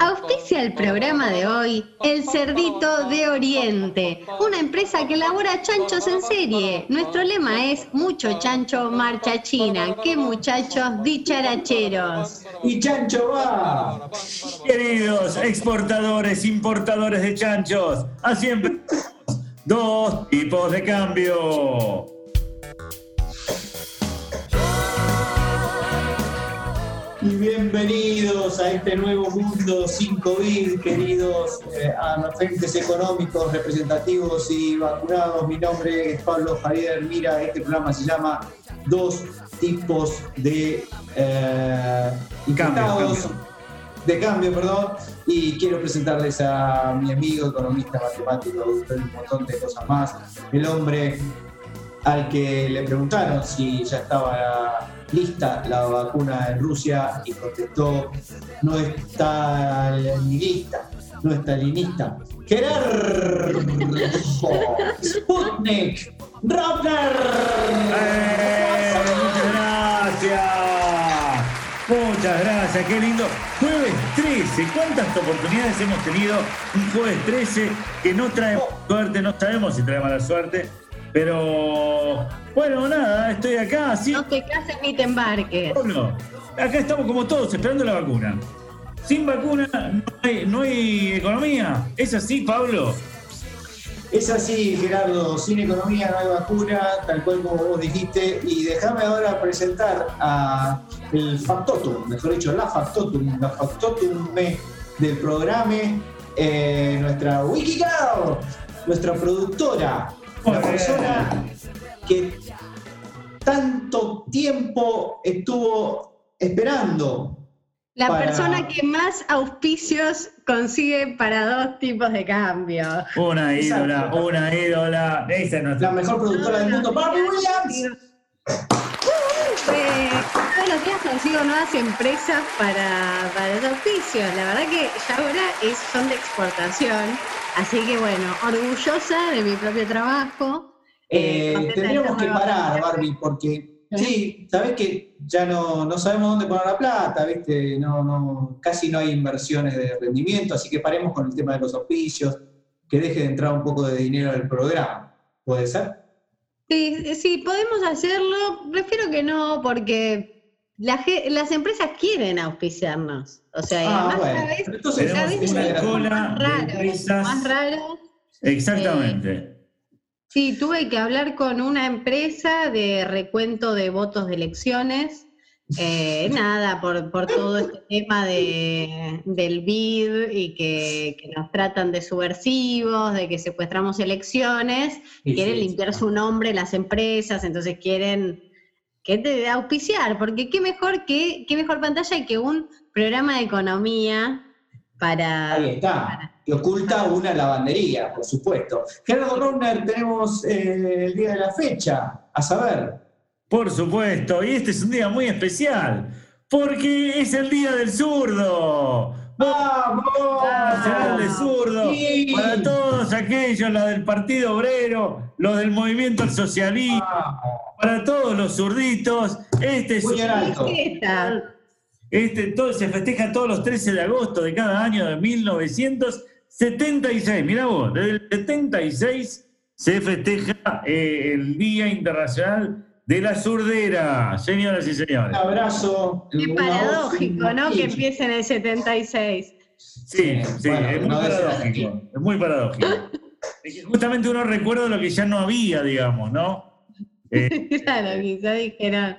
Auspicia el programa de hoy El Cerdito de Oriente, una empresa que elabora chanchos en serie. Nuestro lema es Mucho chancho, marcha china. ¡Qué muchachos dicharacheros! Y chancho va. Queridos exportadores, importadores de chanchos, a siempre dos tipos de cambio. Y bienvenidos a este nuevo mundo sin COVID, queridos eh, agentes económicos, representativos y vacunados. Mi nombre es Pablo Javier Mira, este programa se llama Dos tipos de eh, infectados, de cambio, perdón, y quiero presentarles a mi amigo economista, matemático, doctor y un montón de cosas más, el hombre al que le preguntaron si ya estaba lista la vacuna en Rusia y contestó, no está ni lista, no está lista. Gerardo Sputnik Rappler. ¡Eh! Muchas gracias. Muchas gracias, qué lindo. Jueves 13, ¿cuántas oportunidades hemos tenido un jueves 13 que no trae suerte? No sabemos si trae mala suerte, pero bueno, nada, estoy acá, sí. No te cases ni te embarques. Pablo, acá estamos como todos esperando la vacuna. Sin vacuna no hay, no hay economía. ¿Es así, Pablo? Es así, Gerardo, sin economía no hay vacuna, tal cual como vos dijiste. Y déjame ahora presentar a el factotum, mejor dicho, la factotum, la factotum del programa, eh, nuestra WikiGirl, nuestra productora, la persona que tanto tiempo estuvo esperando. La para- persona que más auspicios consigue para dos tipos de cambio. Una Exacto. ídola, una ídola. Esa es nuestra. La mejor productora del mundo, Barbie Williams. Eh, todos los días consigo nuevas empresas para, para los auspicios. La verdad que ya ahora es, son de exportación. Así que bueno, orgullosa de mi propio trabajo. Eh, de tendríamos que parar. Barbie, porque sí, sabés que ya no, no sabemos dónde poner la plata, ¿viste? No, no, casi no hay inversiones de rendimiento, así que paremos con el tema de los auspicios, que deje de entrar un poco de dinero al programa. ¿Puede ser? Sí, sí, podemos hacerlo. Prefiero que no, porque la las empresas quieren auspiciarnos. O sea, Ah, además bueno. vez, entonces, tenemos una es una cola más de raro, empresas. más raro. Exactamente. Sí, tuve que hablar con una empresa de recuento de votos de elecciones. Eh, nada, por, por todo este tema de, del BID y que, que nos tratan de subversivos, de que secuestramos elecciones, Sí, quieren sí, limpiar sí. su nombre las empresas, entonces quieren que te auspiciar, porque qué mejor que, qué mejor pantalla que un programa de economía para, Ahí está, que oculta una lavandería, por supuesto. Gerardo Rovner, tenemos eh, el día de la fecha, a saber. Por supuesto, y este es un día muy especial, porque es el día del zurdo. ¡Vamos! Nacional de zurdo, Sí. para todos aquellos, los del Partido Obrero, los del Movimiento al Socialismo, para todos los zurditos, este es Muy en alto. Esta. Este todo, se festeja todos los 13 de agosto de cada año de 1976. Mirá vos, desde el 76 se festeja eh, el Día Internacional de la Zurdera, señoras y Un señores. abrazo. Qué paradójico, ¿no? un Que empiece en el 76. Sí, sí, Bueno, es muy no paradójico. Es muy paradójico. Es que justamente uno recuerda lo que ya no había, digamos, ¿no? claro, quizá dijeron.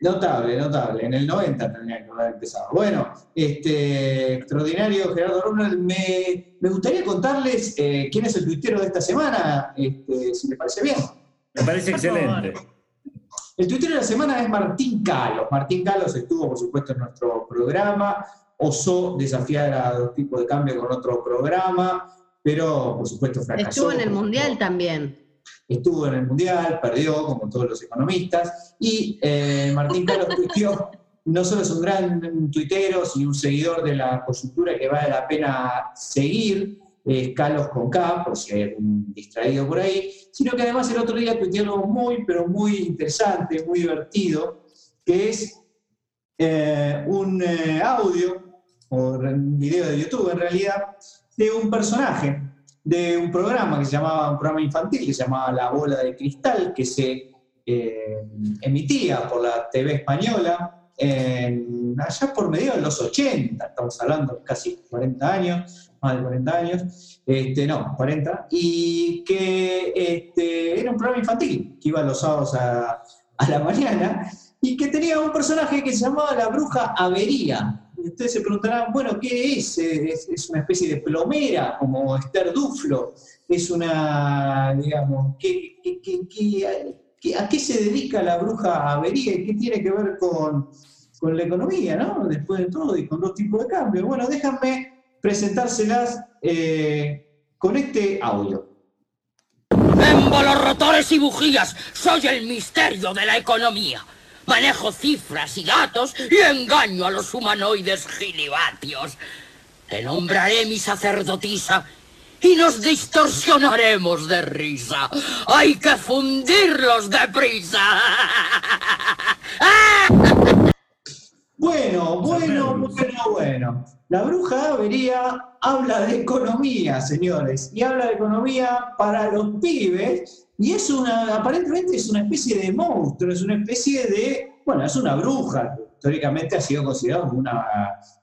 Notable, notable. En el 90 tendría que haber empezado. Bueno, este extraordinario Gerardo Ronald, me, me gustaría contarles eh, quién es el tuitero de esta semana, este, si me parece bien. Me parece excelente. El tuitero de la semana es Martín Calos. Martín Calos estuvo, por supuesto, en nuestro programa, osó desafiar a dos tipos de cambio con otro programa, pero por supuesto fracasó. Estuvo en el Mundial también. estuvo en el Mundial, perdió, como todos los economistas, y eh, Martín Carlos tuiteó, no solo es un gran tuitero, sino un seguidor de la coyuntura que vale la pena seguir, es Carlos con K, por si hay algún distraído por ahí, sino que además el otro día tuiteó algo muy, pero muy interesante, muy divertido, que es eh, un eh, audio o un video de YouTube en realidad de un personaje de un programa que se llamaba, un programa infantil que se llamaba La Bola de Cristal, que se eh, emitía por la TV española allá por medio de los 80, estamos hablando casi 40 años, más de 40 años, este, no, 40, y que este, era un programa infantil que iba los sábados a, a la mañana y que tenía un personaje que se llamaba la bruja Avería. ustedes se preguntarán, bueno, ¿qué es? ¿Es, una especie de plomera como Esther Duflo? ¿Es una, digamos, a qué se dedica la bruja Avería y qué tiene que ver con, la economía, ¿no? Después de todo y con dos tipos de cambios. Bueno, déjame presentárselas eh, con este audio. En rotores y bujías, soy el misterio de la economía. Manejo cifras y datos y engaño a los humanoides gilibatios. Te nombraré mi sacerdotisa y nos distorsionaremos de risa. Hay que fundirlos deprisa. Bueno, bueno, bueno, bueno. La bruja Avería habla de economía, señores, y habla de economía para los pibes, y es una, aparentemente es una especie de monstruo, es una especie de, bueno, es una bruja, históricamente ha sido considerada como una,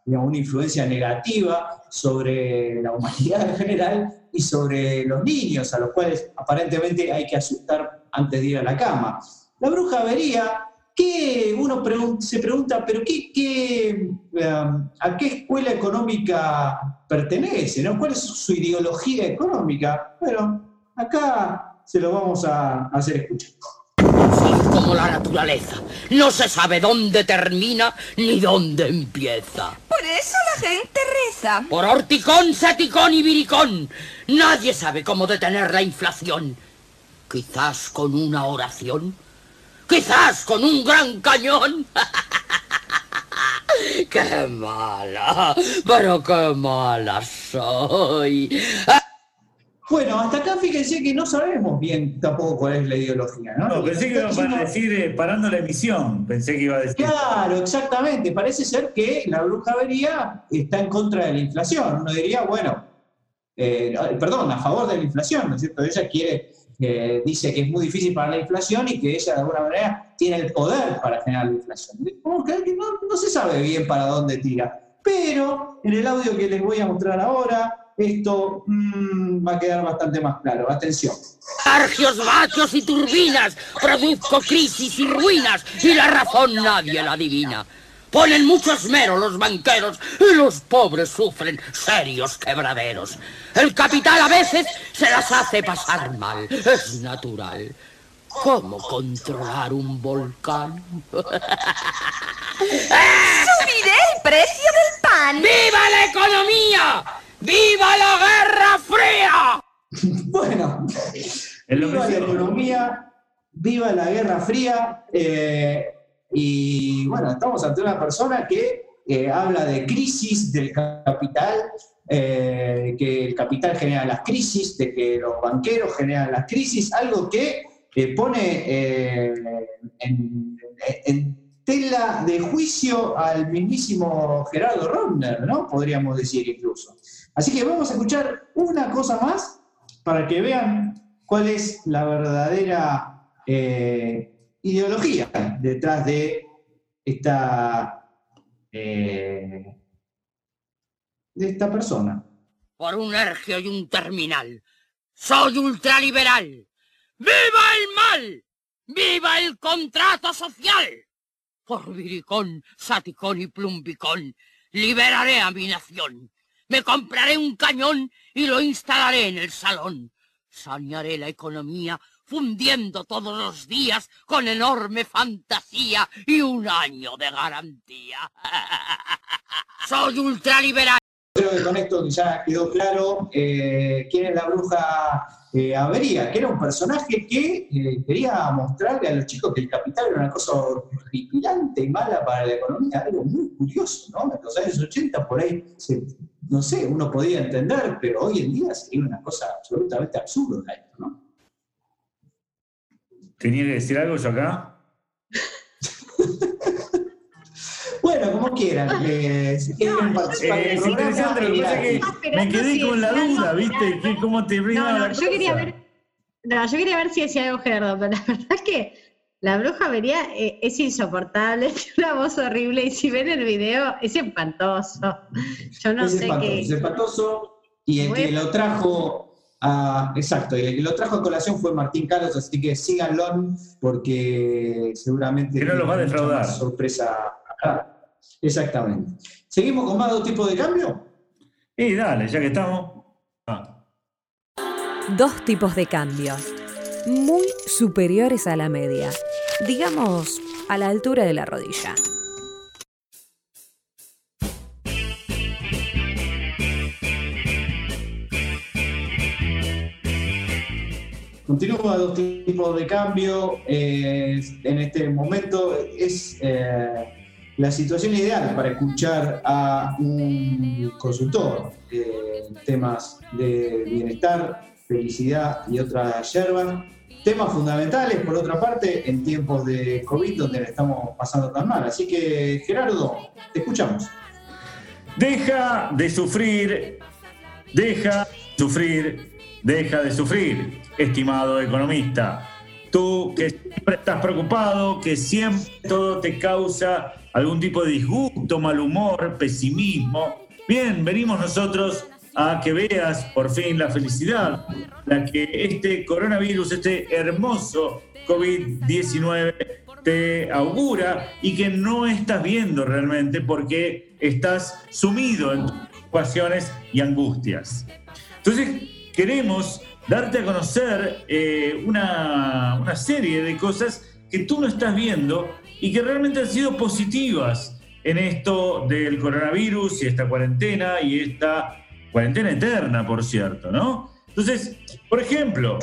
una influencia negativa sobre la humanidad en general y sobre los niños, a los cuales aparentemente hay que asustar antes de ir a la cama. La bruja Avería ¿Qué uno se pregunta, pero qué, um, a qué escuela económica pertenece? ¿no? ¿Cuál es su ideología económica? Bueno, acá se lo vamos a hacer escuchar. como la naturaleza. No se sabe dónde termina ni dónde empieza. Por eso la gente reza. Por horticón, saticón y viricón. Nadie sabe cómo detener la inflación. Quizás con una oración Quizás con un gran cañón. ¡Qué mala! Pero qué mala soy. Bueno, hasta acá fíjense que no sabemos bien tampoco cuál es la ideología, ¿no? No, pensé que iba a decir eh, parando la emisión, pensé que iba a decir. Claro, exactamente. Parece ser que la bruja vería está en contra de la inflación. Uno diría, bueno, eh, perdón, a favor de la inflación, ¿no es cierto? Ella quiere que dice que es muy difícil para la inflación y que ella de alguna manera tiene el poder para generar la inflación. Como que no, se sabe bien para dónde tira. Pero en el audio que les voy a mostrar ahora, esto mm, va a quedar bastante más claro. Atención. Argios, vatios y turbinas, produzco crisis y ruinas y la razón nadie la adivina. Ponen mucho esmero los banqueros y los pobres sufren serios quebraderos. El capital a veces se las hace pasar mal. Es natural. ¿Cómo controlar un volcán? ¡Subiré el precio del pan! ¡Viva la economía! ¡Viva la Guerra Fría! bueno, viva la economía, viva la Guerra Fría. Eh, y bueno, estamos ante una persona que habla de crisis del capital, eh, que el capital genera las crisis, de que los banqueros generan las crisis, algo que pone eh, en, tela de juicio al mismísimo Gerardo Romner, ¿no? Podríamos decir incluso. Así que vamos a escuchar una cosa más para que vean cuál es la verdadera eh, ideología detrás de esta, eh, de esta persona. Por un ergio y un terminal. Soy ultraliberal. ¡Viva el mal! ¡Viva el contrato social! Por viricón, saticón y plumbicón, liberaré a mi nación. Me compraré un cañón y lo instalaré en el salón. Sanearé la economía fundiendo todos los días con enorme fantasía y un año de garantía. Soy ultraliberal. Creo que con esto ya quedó claro eh, quién es la bruja eh, Avería, que era un personaje que eh, quería mostrarle a los chicos que el capital era una cosa horripilante y mala para la economía, algo muy curioso, ¿no? En los años 80 por ahí, no sé, uno podía entender, pero hoy en día sería una cosa absolutamente absurda esto, ¿no? ¿Tenía que decir algo yo acá? Bueno, como quieran. eh, si quieren participar Eh, del es programa, interesante, lo que pasa es Estaba que me quedé si con la duda, ¿viste? Gerardo. ¿Qué- ¿Cómo te No, la no, yo quería ver. No, yo quería ver si decía algo Gerardo, pero la verdad es que la bruja vería eh, es insoportable, tiene una voz horrible y si ven el video es espantoso. Yo no es sé qué. es espantoso. Y el que lo trajo a. Exacto, y el que lo trajo a colación fue Martín Carlos, así que síganlo porque seguramente. Que no los va a defraudar. sorpresa acá. Exactamente. ¿Seguimos con más dos tipos de cambio? Y dale, ya que estamos. Ah. Dos tipos de cambio, muy superiores a la media, digamos a la altura de la rodilla. Continúa dos tipos de cambio. eh, en este momento es eh, la situación ideal para escuchar a un consultor en temas de bienestar, felicidad y otras yerbas. Temas fundamentales, por otra parte, en tiempos de COVID donde estamos pasando tan mal. Así que, Gerardo, te escuchamos. Deja de sufrir, deja de sufrir, deja de sufrir, estimado economista. Tú que siempre estás preocupado, que siempre todo te causa algún tipo de disgusto, mal humor, pesimismo. Bien, venimos nosotros a que veas por fin la felicidad, la que este coronavirus, este hermoso COVID-19 te augura y que no estás viendo realmente porque estás sumido en preocupaciones y angustias. Entonces, queremos darte a conocer eh, una, una serie de cosas que tú no estás viendo y que realmente han sido positivas en esto del coronavirus y esta cuarentena y esta cuarentena eterna, por cierto, ¿no? Entonces, por ejemplo,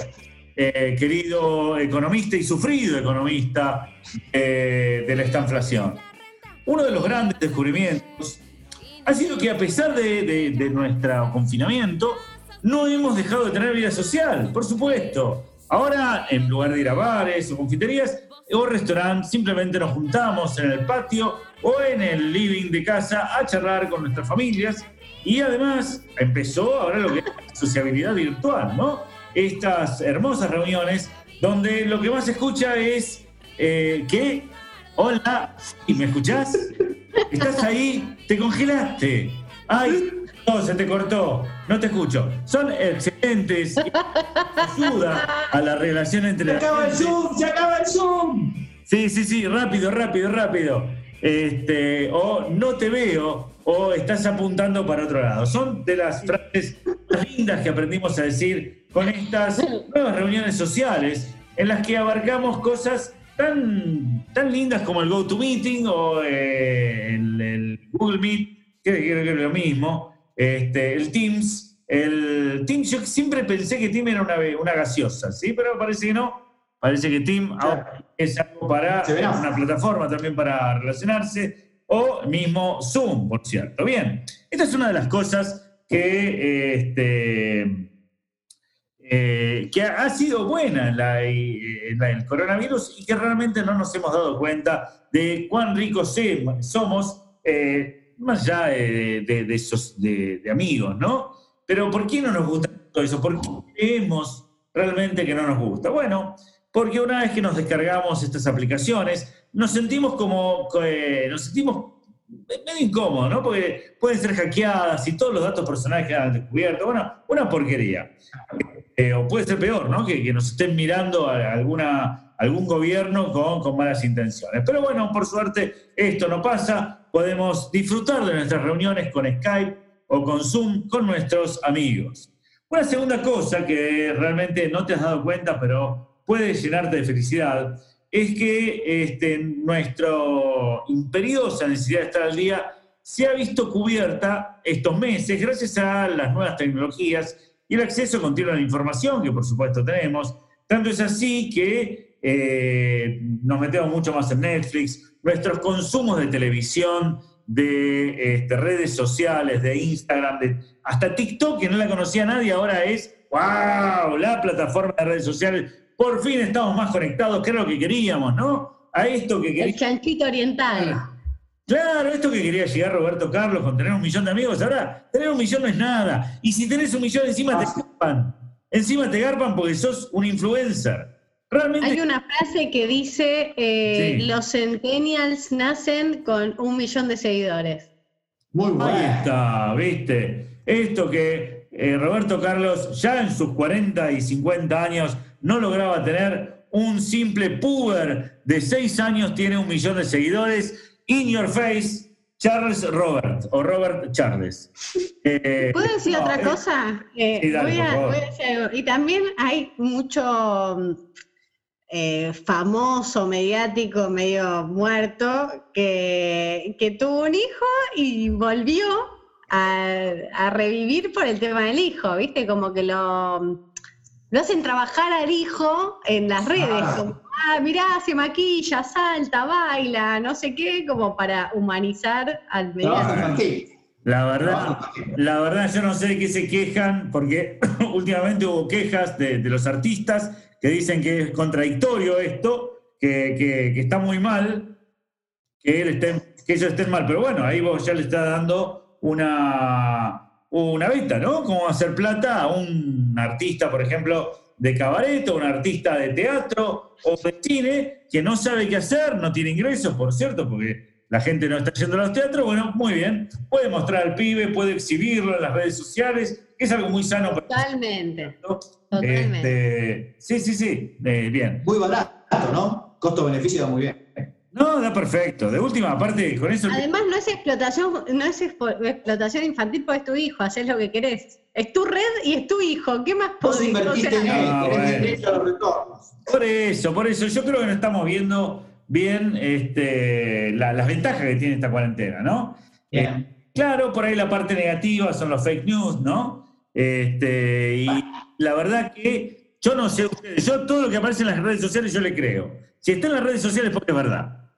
eh, querido economista y sufrido economista eh, de la estanflación, uno de los grandes descubrimientos ha sido que a pesar de, de- de nuestro confinamiento, no hemos dejado de tener vida social, por supuesto. Ahora, en lugar de ir a bares o confiterías o restaurantes, simplemente nos juntamos en el patio o en el living de casa a charlar con nuestras familias. Y además empezó ahora lo que es la sociabilidad virtual, ¿no? Estas hermosas reuniones donde lo que más se escucha es eh, que, hola, ¿y me escuchás? ¿Estás ahí? ¿Te congelaste? ¡Ay! No, se te cortó. No te escucho. Son excelentes. Ayuda a la relación entre ¡Se acaba el. Zoom! ¡Se acaba el Zoom! Sí, sí, sí, rápido, rápido, rápido. Este, o no te veo, o estás apuntando para otro lado. Son de las frases más lindas que aprendimos a decir con estas nuevas reuniones sociales en las que abarcamos cosas tan, tan lindas como el GoToMeeting o eh, el, el Google Meet, que es lo mismo, este, el Teams. El Teams, yo siempre pensé que Teams era una, una gaseosa, ¿sí? Pero parece que no. Parece que Teams ahora es algo para es una plataforma también para relacionarse, o mismo Zoom, por cierto. Bien, esta es una de las cosas que, este, eh, que ha sido buena en, la- en la- el coronavirus y que realmente no nos hemos dado cuenta de cuán ricos somos, eh, más allá de, esos- de- amigos, ¿no? Pero ¿por qué no nos gusta todo eso? ¿Por qué creemos realmente que no nos gusta? Bueno, porque una vez que nos descargamos estas aplicaciones, nos sentimos como, eh, nos sentimos medio incómodos, ¿no? Porque pueden ser hackeadas y todos los datos personales quedan descubiertos. Bueno, una porquería. Eh, o puede ser peor, ¿no? Que, nos estén mirando alguna, algún gobierno con malas intenciones. Pero bueno, por suerte esto no pasa. Podemos disfrutar de nuestras reuniones con Skype o con Zoom con nuestros amigos. Una segunda cosa que realmente no te has dado cuenta, pero puede llenarte de felicidad, es que este, nuestra imperiosa necesidad de estar al día se ha visto cubierta estos meses gracias a las nuevas tecnologías y el acceso continuo a la información que por supuesto tenemos. Tanto es así que eh, nos metemos mucho más en Netflix, nuestros consumos de televisión, de este, redes sociales, de Instagram, de, hasta TikTok, que no la conocía nadie, ahora es, wow, la plataforma de redes sociales. Por fin estamos más conectados, que era lo que queríamos, ¿no? A esto que El queríamos. chanchito oriental. Claro, esto que quería llegar Roberto Carlos con tener un millón de amigos, ahora tener un millón no es nada. Y si tenés un millón encima te Ah. garpan. Encima te garpan porque sos un influencer. Realmente Hay una frase que dice, eh, Sí. los centennials nacen con un millón de seguidores. Muy Ahí bueno. está, ¿viste? Esto que eh, Roberto Carlos ya en sus 40 y 50 años no lograba tener un simple puber de 6 años, tiene un millón de seguidores. In your face, Charles Robert, o Robert Charles. Eh, ¿Puedo decir no, otra cosa? Eh, sí, dale, voy, por a, favor. voy a decir algo. Y también hay mucho mm, eh, famoso, mediático, medio muerto, que, que tuvo un hijo y volvió a, a revivir por el tema del hijo, ¿viste? Como que lo, lo hacen trabajar al hijo en las redes, Ah. como, ah, mirá, se maquilla, salta, baila, no sé qué, como para humanizar al mediático. La verdad, la verdad, yo no sé de qué se quejan, porque últimamente hubo quejas de, de los artistas que dicen que es contradictorio esto, que, que- que está muy mal, que, él esté- que ellos estén mal. Pero bueno, ahí vos ya le estás dando una, una beta, ¿no? Cómo hacer plata a un artista, por ejemplo, de cabaret, o un artista de teatro o de cine, que no sabe qué hacer, no tiene ingresos, por cierto, porque la gente no está yendo a los teatros, bueno, muy bien, puede mostrar al pibe, puede exhibirlo en las redes sociales, que es algo muy sano para Totalmente, ¿no? Totalmente. Este, sí, sí, sí, eh, bien. Muy barato, ¿no? Costo-beneficio da muy bien. No, da perfecto. De última, aparte, con eso... Además, no es explotación, no es explotación infantil porque es tu hijo, haces lo que querés. Es tu red y es tu hijo. ¿Qué más Vos invertiste en él, Ah, tenés bueno. derecho a los retornos. Por eso, por eso, yo creo que no estamos viendo bien este, la- las ventajas que tiene esta cuarentena, ¿no? Bien. Claro, por ahí la parte negativa son los fake news, ¿no? Este, y la verdad que yo no sé ustedes, yo todo lo que aparece en las redes sociales yo le creo. Si está en las redes sociales es porque es verdad.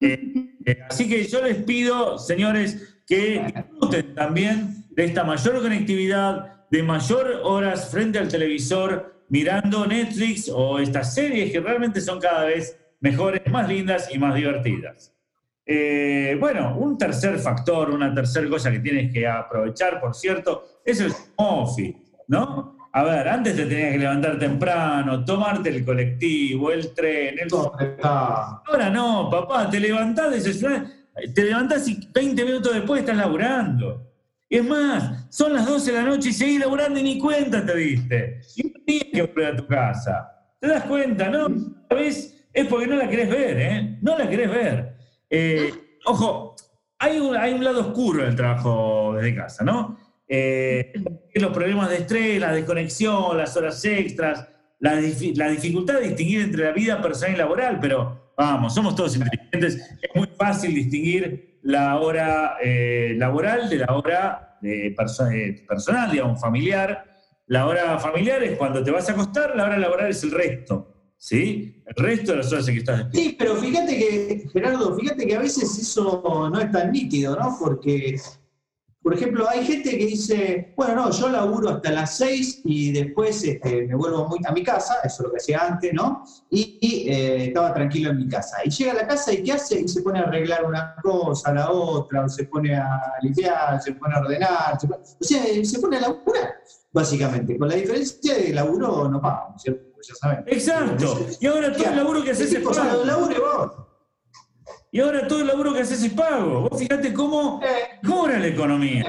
Eh, eh, así que yo les pido, señores, que disfruten también de esta mayor conectividad, de mayor horas frente al televisor, mirando Netflix o estas series que realmente son cada vez mejores, más lindas y más divertidas. Eh, bueno, un tercer factor, una tercera cosa que tienes que aprovechar, por cierto, es el home ¿no? A ver, antes te tenías que levantar temprano, tomarte el colectivo, el tren, el... Ahora no, papá, te levantás, desayunás, te levantás y 20 minutos después estás laburando. Y es más, son las 12 de la noche y seguís laburando y ni cuenta te diste. Y no tienes que volver a tu casa. ¿Te das cuenta, no? A veces es porque no la querés ver, ¿eh? No la querés ver. Eh, ojo, hay un, hay un lado oscuro del trabajo desde casa, ¿no? Eh, los problemas de estrés, la desconexión, las horas extras, la, difi- la dificultad de distinguir entre la vida personal y laboral, pero vamos, somos todos inteligentes, es muy fácil distinguir la hora eh, laboral de la hora eh, perso- eh, personal, digamos, familiar. La hora familiar es cuando te vas a acostar, la hora laboral es el resto, ¿sí? El resto de las horas en que estás despierto. Sí, pero fíjate que, Gerardo, fíjate que a veces eso no es tan nítido, ¿no? Porque, por ejemplo, hay gente que dice, bueno, no, yo laburo hasta las seis y después este, me vuelvo muy a mi casa, eso es lo que hacía antes, ¿no? Y, y, eh, estaba tranquilo en mi casa. Y llega a la casa y ¿qué hace? Y se pone a arreglar una cosa, la otra, o se pone a limpiar, se pone a ordenar, se pone- o sea, se pone a laburar, básicamente. Con la diferencia de laburo no paga, ¿no es cierto? Porque ya saben. Exacto. Y ahora todo el laburo que haces es pago. labure vos. Y ahora todo el laburo que haces es pago. Vos fíjate cómo mejora la economía.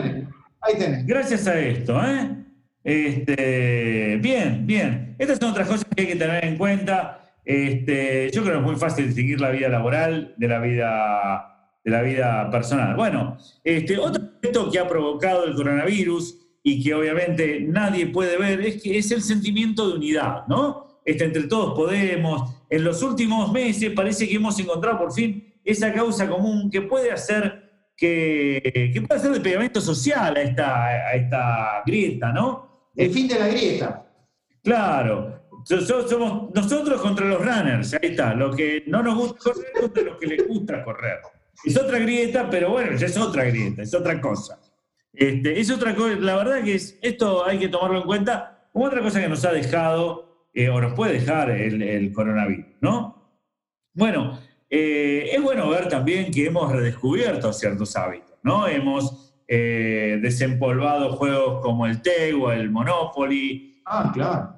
Ahí tenés. Gracias a esto, ¿eh? Este, bien, bien. Estas son otras cosas que hay que tener en cuenta. Este, yo creo que es muy fácil distinguir la vida laboral de la vida, de la vida personal. Bueno, este, otro aspecto que ha provocado el coronavirus y que obviamente nadie puede ver es que es el sentimiento de unidad, ¿no? Este, entre todos podemos. En los últimos meses parece que hemos encontrado por fin esa causa común que puede hacer que, que puede hacer de pegamento social a esta, a esta grieta, ¿no? El fin de la grieta. Claro. So- so- somos nosotros contra los runners, ahí está. Lo que no nos gusta correr contra los que les gusta correr. Es otra grieta, pero bueno, ya es otra grieta, es otra cosa. Este, es otra cosa, la verdad que es, esto hay que tomarlo en cuenta como otra cosa que nos ha dejado, eh, o nos puede dejar el, el coronavirus, ¿no? Bueno, eh, es bueno ver también que hemos redescubierto ciertos hábitos, ¿no? Hemos eh, desempolvado juegos como el o el Monopoly. Ah, claro.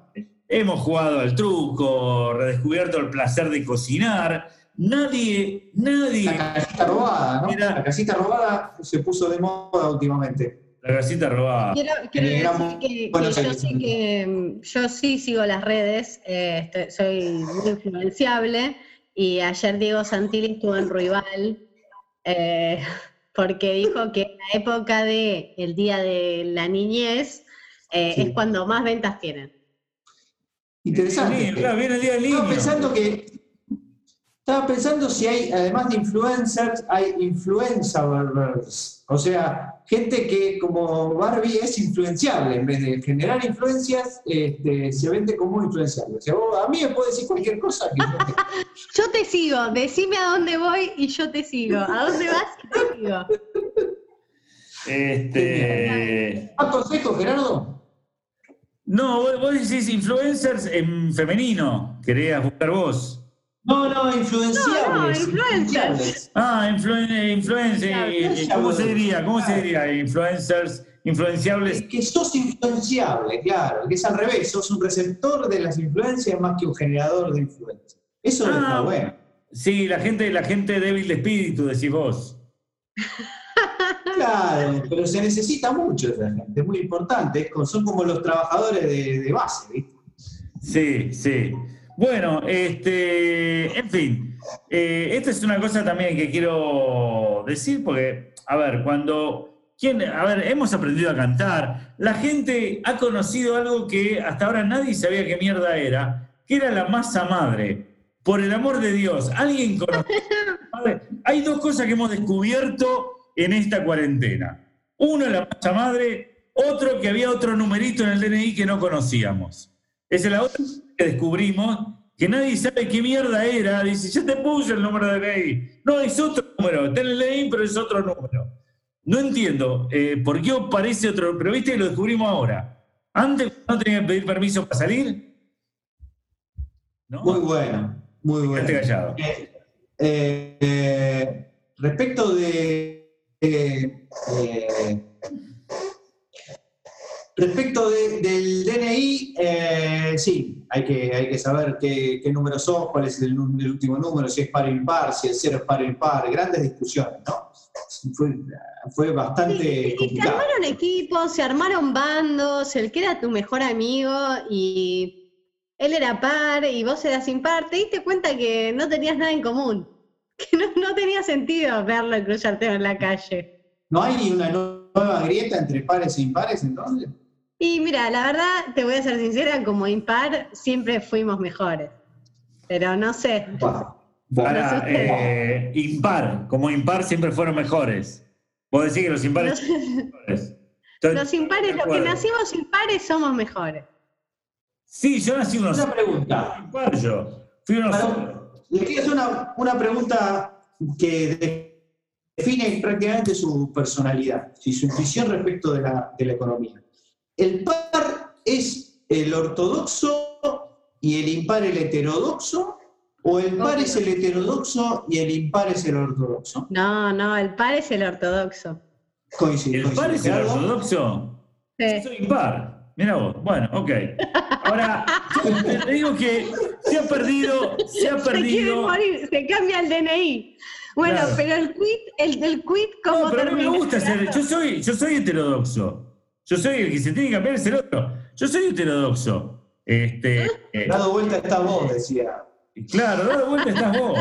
Hemos jugado al truco, redescubierto el placer de cocinar. Nadie, nadie. La casita robada, ¿no? La casita robada se puso de moda últimamente. La casita robada. Quiero, decir que, yo, sí que yo sí sigo las redes, eh, soy muy influenciable y ayer Diego Santilli estuvo en Ruibal eh, porque dijo que en la época del el Día de la Niñez eh, es cuando más ventas tienen. Interesante. viene el Día del Niño. Estaba pensando que estaba pensando si hay, además de influencers, hay influencers. O sea, gente que como Barbie es influenciable. En vez de generar influencias, este, se vende como influenciable. O sea, a mí me puede decir cualquier cosa. yo te sigo. Decime a dónde voy y yo te sigo. ¿A dónde vas y te sigo? Este... ¿Más consejo, Gerardo? No, vos decís influencers en femenino. Querías buscar vos. No, no, influenciables. No, influencers. Ah, influencers. ¿Cómo se diría? ¿Cómo se diría? Influencers, influenciables. Es que sos influenciable, claro. Que es al revés. Sos un receptor de las influencias más que un generador de influencias. Eso es ah, bueno. Sí, la gente, la gente débil de espíritu, decís vos. Claro, pero se necesita mucho esa gente, es muy importante. Son como los trabajadores de, de base, ¿viste? Sí, sí. Bueno, este, en fin, eh, esta es una cosa también que quiero decir, porque, a ver, cuando, ¿quién, a ver, hemos aprendido a cantar, la gente ha conocido algo que hasta ahora nadie sabía qué mierda era, que era la masa madre. Por el amor de Dios, alguien conoce. Hay dos cosas que hemos descubierto en esta cuarentena. Uno, la masa madre, otro que había otro numerito en el DNI que no conocíamos. Esa es la otra que descubrimos, que nadie sabe qué mierda era. Dice, ya te puse el número de DNI. No, es otro número. Está en el DNI, pero es otro número. No entiendo eh, por qué parece otro, pero viste lo descubrimos ahora. Antes no tenía que pedir permiso para salir. Muy bueno, muy bueno. callado. Eh, eh, respecto de Respecto del DNI, eh, sí, hay que, hay que saber qué, qué número son, cuál es el, último número, si es par impar, si el cero es par impar, grandes discusiones, ¿no? Fue, bastante complicado. se armaron equipos, se armaron bandos, el que era tu mejor amigo y él era par y vos eras impar, te diste cuenta que no tenías nada en común, que no, no tenía sentido verlo y cruzarte en la calle. ¿No hay una nueva grieta entre pares e impares entonces? Y mira, la verdad, te voy a ser sincera, como impar siempre fuimos mejores. Pero no sé. Para, eh, impar, como impar siempre fueron mejores. Vos decís que los impares los impares, los que nacimos impares somos mejores. Sí, yo nací unos. Una pregunta. Impar yo. Fui unos. Le quiero hacer una, una pregunta que define prácticamente su personalidad, y su intuición respecto de la, de la economía. ¿El par es el ortodoxo y el impar el heterodoxo? ¿O el par es el heterodoxo y el impar es el ortodoxo? No, no, el par es el ortodoxo. Coincide, ¿El par es el ortodoxo? Sí. Soy impar. Mira vos. Bueno, ok. Ahora, te digo que se ha perdido, se ha perdido. Se, se cambia el DNI. Bueno, pero el quit, el del quit, ¿cómo no, pero a mí me gusta ser. Yo soy, yo soy heterodoxo. Yo soy el que se tiene que cambiar es el otro. Yo soy heterodoxo. Este, eh, dado vuelta estás vos, decía. Claro, dado vuelta estás vos.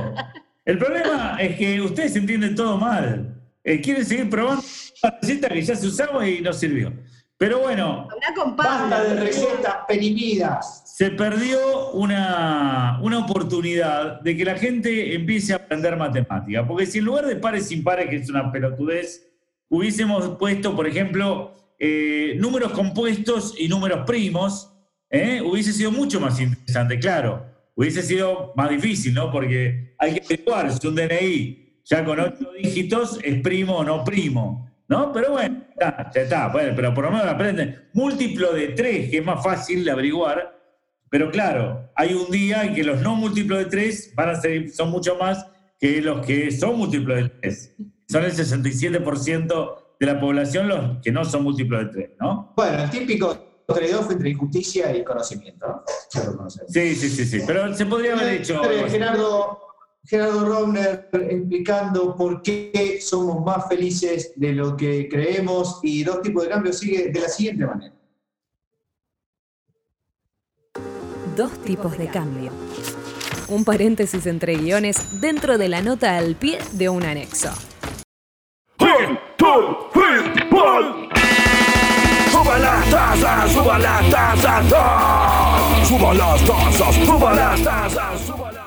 El problema es que ustedes entienden todo mal. Eh, quieren seguir probando una receta que ya se usaba y no sirvió. Pero bueno. Basta de recetas perimidas. Se perdió una, una, oportunidad de que la gente empiece a aprender matemática. Porque si en lugar de pares impares, que es una pelotudez, hubiésemos puesto, por ejemplo, eh, números compuestos y números primos, ¿eh? hubiese sido mucho más interesante, claro. Hubiese sido más difícil, ¿no? Porque hay que averiguar si un DNI ya con ocho dígitos es primo o no primo, ¿no? Pero bueno, ya está, bueno, pero por lo menos aprenden. Múltiplo de tres, que es más fácil de averiguar, pero claro, hay un día en que los no múltiplos de tres van a ser, son mucho más que los que son múltiplos de tres. Son el 67% de la población los que no son múltiplos de tres, ¿no? Bueno, el típico trade-off entre injusticia y conocimiento, ¿no? Sí, sí, sí, sí, pero se podría haber hecho... Gerardo, Gerardo Romner explicando por qué somos más felices de lo que creemos y dos tipos de cambios sigue de la siguiente manera. Dos tipos de cambio. Un paréntesis entre guiones dentro de la nota al pie de un anexo. Tasas, suba las tasas, suba las tasas, suba las tasas, suba las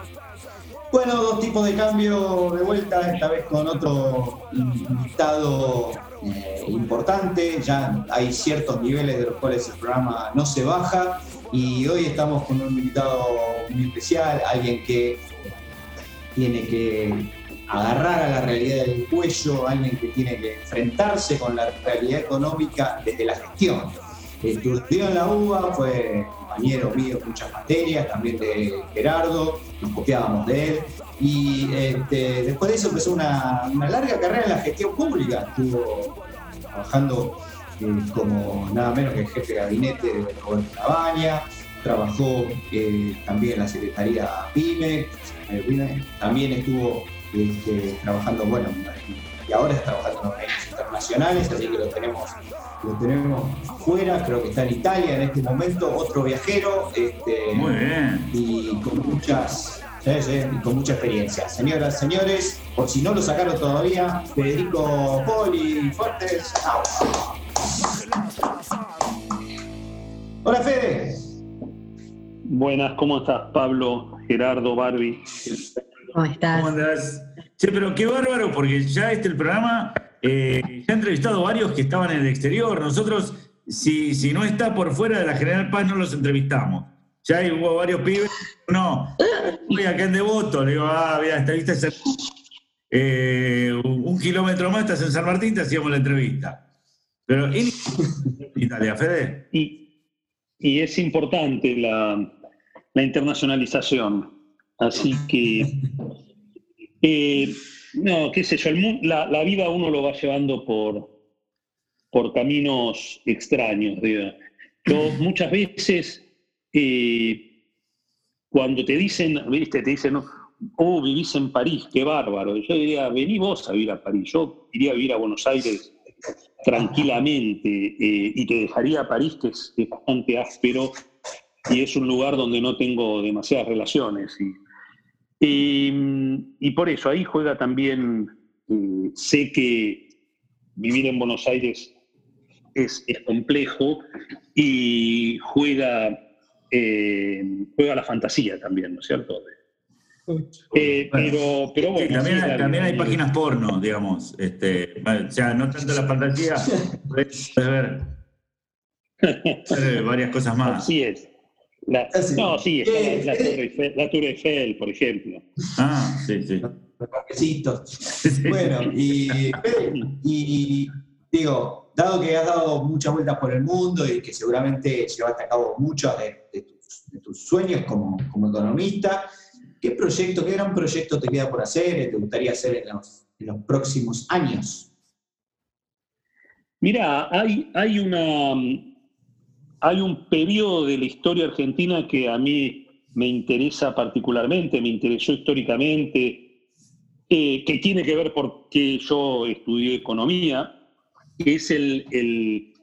bueno, dos tipos de cambio de vuelta, esta vez con otro invitado eh, importante. Ya hay ciertos niveles de los cuales el programa no se baja. Y hoy estamos con un invitado muy especial, alguien que tiene que agarrar a la realidad del cuello, alguien que tiene que enfrentarse con la realidad económica desde la gestión. Estudió en la UBA, fue compañero mío en muchas materias, también de Gerardo, nos copiábamos de él. Y este, después de eso empezó una, larga carrera en la gestión pública. Estuvo trabajando eh, como nada menos que jefe de gabinete de Roberto Cabaña, trabajó eh, también en la Secretaría PYME, también estuvo este, trabajando, bueno, y ahora está trabajando en organismos internacionales, así que lo tenemos lo tenemos fuera, creo que está en Italia en este momento, otro viajero este, Muy bien. y con muchas con mucha experiencia. Señoras, señores, por si no lo sacaron todavía, Federico Poli Fuertes. Hola Fede. Buenas, ¿cómo estás Pablo, Gerardo, Barbie? ¿Cómo estás? ¿Cómo andás? Che, pero qué bárbaro, porque ya este el programa eh, ya he entrevistado varios que estaban en el exterior. Nosotros, si, si no está por fuera de la General Paz, no los entrevistamos. Ya hubo varios pibes. No, voy acá en Devoto. Le digo, ah, mira, esta vista es eh, un kilómetro más, estás en San Martín, te hacíamos la entrevista. Pero en Italia, Fede. Y, y es importante la, la internacionalización. Así que eh, no, qué sé yo, la, la, vida uno lo va llevando por, por caminos extraños. Yo muchas veces, eh, cuando te dicen, viste, te dicen, oh, vivís en París, qué bárbaro. Yo diría, vení vos a vivir a París. Yo iría a vivir a Buenos Aires tranquilamente eh, y te dejaría París, que es, bastante áspero y es un lugar donde no tengo demasiadas relaciones. Y, por eso ahí juega también, eh, sé que vivir en Buenos Aires es, complejo y juega, eh, juega la fantasía también, ¿no es cierto? Eh, pero, pero bueno, también, hay páginas porno, digamos. Este, o sea, no tanto la fantasía, puedes ver varias cosas más. Así es. La, no, sí, está la, la, Torre Eiffel, la, Torre Eiffel, por ejemplo. Ah, sí, sí. Bueno, y, y, digo, dado que has dado muchas vueltas por el mundo y que seguramente llevaste a cabo muchos de, tus, sueños como, como, economista, ¿qué proyecto, qué gran proyecto te queda por hacer, te gustaría hacer en los, en los próximos años? Mira, hay, hay una, hay un periodo de la historia argentina que a mí me interesa particularmente, me interesó históricamente, eh, que tiene que ver porque yo estudié economía, que es el,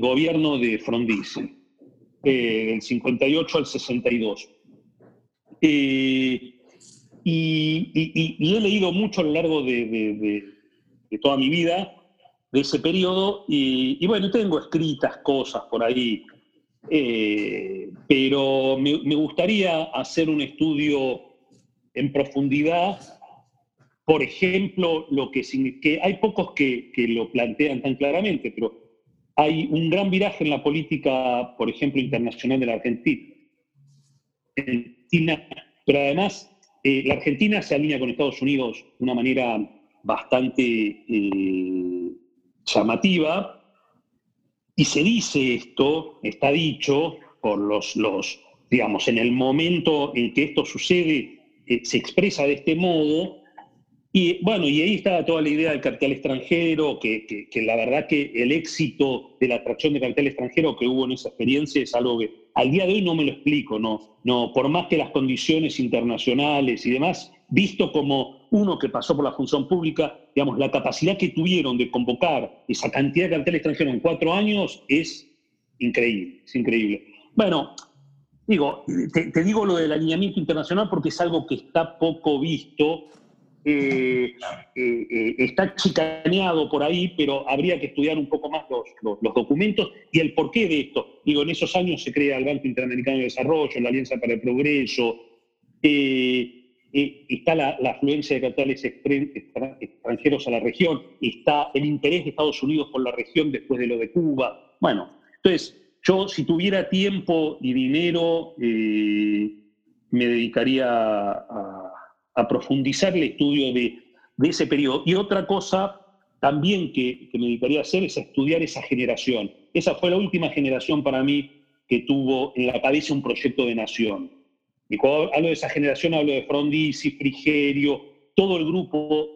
gobierno de Frondizi, eh, del 58 al 62. Eh, y, he leído mucho a lo largo de toda mi vida de ese periodo y, bueno, tengo escritas cosas por ahí, eh, pero me, gustaría hacer un estudio en profundidad, por ejemplo, lo que, que hay pocos que, lo plantean tan claramente, pero hay un gran viraje en la política, por ejemplo, internacional de la Argentina. Argentina pero además, eh, la Argentina se alinea con Estados Unidos de una manera bastante eh, llamativa, y se dice esto, está dicho por los, los, digamos, en el momento en que esto sucede, eh, se expresa de este modo. Y bueno, y ahí estaba toda la idea del capital extranjero, que, que- que la verdad que el éxito de la atracción de capital extranjero que hubo en esa experiencia es algo que al día de hoy no me lo explico, no, no, por más que las condiciones internacionales y demás, visto como uno que pasó por la función pública, digamos, la capacidad que tuvieron de convocar esa cantidad de capital extranjero en cuatro años es increíble, es increíble. Bueno, digo, te, digo lo del alineamiento internacional porque es algo que está poco visto, eh, eh, eh, está chicaneado por ahí, pero habría que estudiar un poco más los, los- documentos y el porqué de esto. Digo, en esos años se crea el Banco Interamericano de Desarrollo, la Alianza para el Progreso, está la, la afluencia de capitales extranjeros a la región, está el interés de Estados Unidos por la región después de lo de Cuba. Bueno, entonces, yo si tuviera tiempo y dinero, eh, me dedicaría a, profundizar el estudio de, ese periodo. Y otra cosa también que, me dedicaría a hacer es estudiar esa generación. Esa fue la última generación para mí que tuvo en la cabeza un proyecto de nación. Y cuando hablo de esa generación, hablo de Frondizi, Frigerio, todo el grupo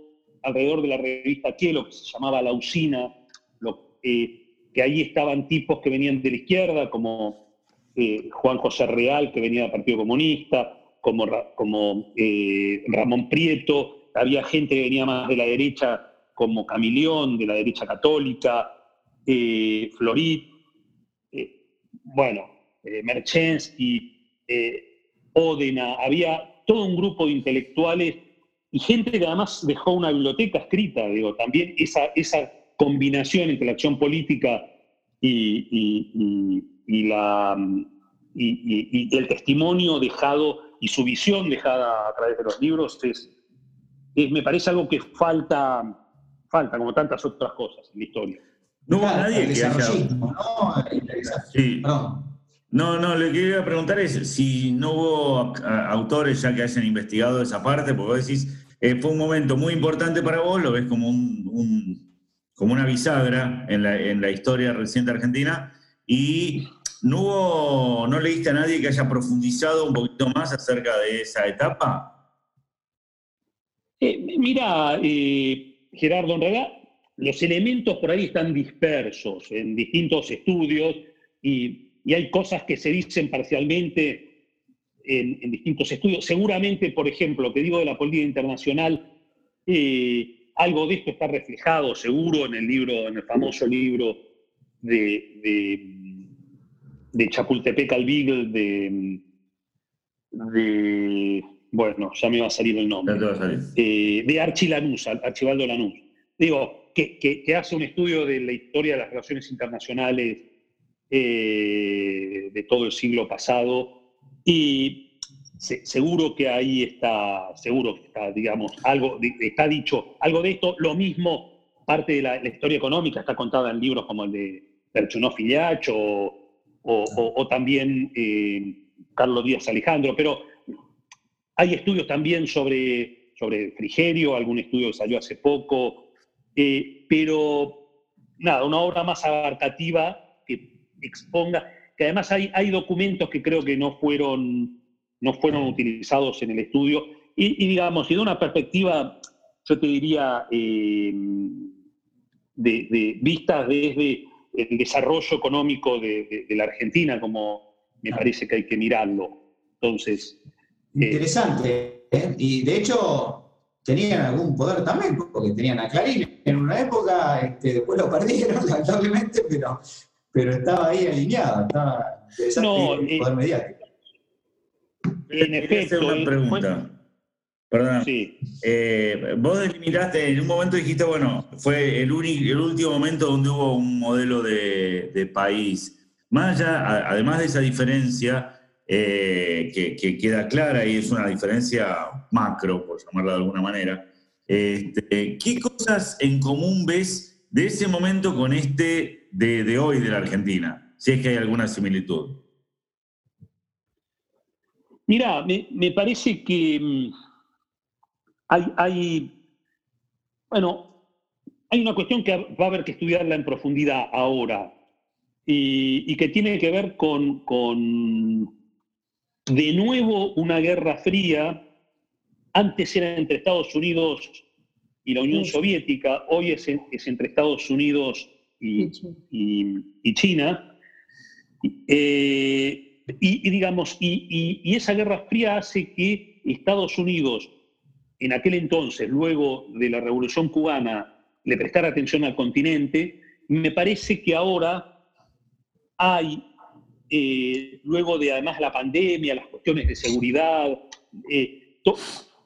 alrededor de la revista Kielo, que se llamaba La Usina, eh, que ahí estaban tipos que venían de la izquierda, como eh, Juan José Real, que venía del Partido Comunista, como, como eh, Ramón Prieto, había gente que venía más de la derecha, como Camilión, de la derecha católica, Florit, bueno, Merchensky, Ódena, había todo un grupo de intelectuales y gente que además dejó una biblioteca escrita, digo, también esa, esa combinación entre la acción política y, y- y- y la, y, y- y el testimonio dejado y su visión dejada a través de los libros es, es- me parece algo que falta, falta como tantas otras cosas en la historia. No hubo Claro, nadie que haya... ¿no? Sí. No, no, lo que iba a preguntar es si no hubo autores ya que hayan investigado esa parte, porque vos decís, eh, fue un momento muy importante para vos, lo ves como, un- como una bisagra en la, en la historia reciente argentina, y no hubo, no leíste a nadie que haya profundizado un poquito más acerca de esa etapa. Eh, mira, eh, Gerardo, en realidad los elementos por ahí están dispersos en distintos estudios y, y hay cosas que se dicen parcialmente en, en distintos estudios. Seguramente, por ejemplo, lo que digo de la política internacional, eh, algo de esto está reflejado seguro en el libro, en el famoso libro de, de, de Chapultepec al Beagle, de, de, bueno, ya me va a salir el nombre Ya te va a salir. eh, de Archie Lanús, Ar- Archibaldo Lanús. Digo, que, que- que hace un estudio de la historia de las relaciones internacionales eh, de todo el siglo pasado y se- seguro que ahí está, seguro que está, digamos, algo, está dicho algo de esto. Lo mismo, parte de la, historia económica está contada en libros como el de Perchunó Filiach o, también eh, Carlos Díaz Alejandro, pero hay estudios también sobre, sobre Frigerio, algún estudio que salió hace poco, eh, pero nada, una obra más abarcativa exponga, que además hay, hay documentos que creo que no fueron, no fueron utilizados en el estudio, y, y digamos, y de una perspectiva, yo te diría, eh, de, de vistas desde el desarrollo económico de, de- de la Argentina, como me parece que hay que mirarlo. Entonces, Interesante. ¿eh? Y de hecho, tenían algún poder también, porque tenían a Clarín en una época, este, después lo perdieron, lamentablemente, pero, pero estaba ahí alineado, estaba interesante No, el eh, poder mediático. en Quería efecto, hacer una eh, pregunta. Perdón. sí. Eh, vos delimitaste, en un momento dijiste, bueno, fue el, uni- el último momento donde hubo un modelo de, de país. Más allá, a- además de esa diferencia eh, que, que queda clara y es una diferencia macro, por llamarla de alguna manera, este, ¿qué cosas en común ves de ese momento con este de, de hoy de la Argentina? Si es que hay alguna similitud. Mira, me, me parece que mm, hay, hay, bueno, hay una cuestión que va a haber que estudiarla en profundidad ahora y, y que tiene que ver con, con, de nuevo, una guerra fría antes era entre Estados Unidos y la Unión Soviética, hoy es, es entre Estados Unidos y, y China. Eh, y, digamos, y, esa Guerra Fría hace que Estados Unidos, en aquel entonces, luego de la Revolución Cubana, le prestara atención al continente. Me parece que ahora hay, eh, luego de además la pandemia, las cuestiones de seguridad, eh,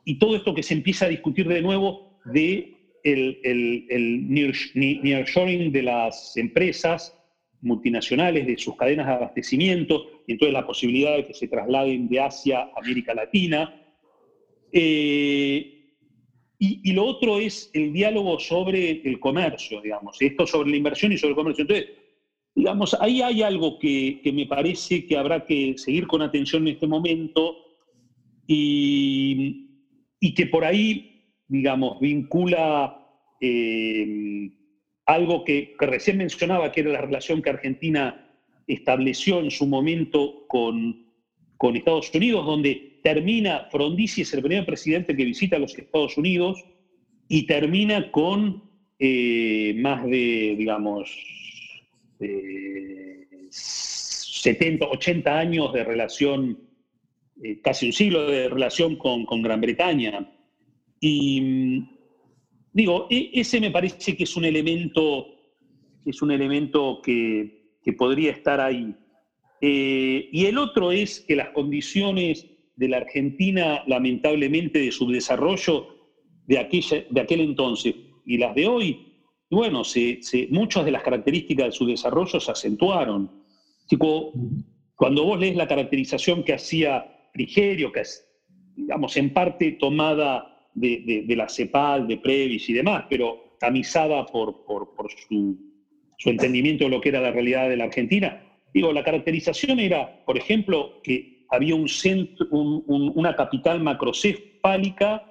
y todo esto que se empieza a discutir de nuevo de el, el, el nearshoring de las empresas, multinacionales, de sus cadenas de abastecimiento, y entonces la posibilidad de que se trasladen de Asia a América Latina. Eh, y, lo otro es el diálogo sobre el comercio, digamos, esto sobre la inversión y sobre el comercio. Entonces, digamos, ahí hay algo que, me parece que habrá que seguir con atención en este momento y, que por ahí, digamos, vincula eh, algo que, recién mencionaba, que era la relación que Argentina estableció en su momento con, Estados Unidos, donde termina, Frondizi es el primer presidente que visita los Estados Unidos y termina con eh, más de, digamos, 70, 80 años de relación, eh, casi un siglo de relación con, con Gran Bretaña. Y, Digo, e, ese me parece que es un elemento, es un elemento que, podría estar ahí. Eh, y el otro es que las condiciones de la Argentina, lamentablemente, de subdesarrollo de, aquella, de aquel entonces y las de hoy, bueno, se, muchas de las características de su desarrollo se acentuaron. Tipo, cuando vos lees la caracterización que hacía Frigerio, que es, digamos, en parte tomada de, la CEPAL, de Previs y demás, pero tamizada por, su, entendimiento de lo que era la realidad de la Argentina. Digo, la caracterización era, por ejemplo, que había un centro, una capital macrocefálica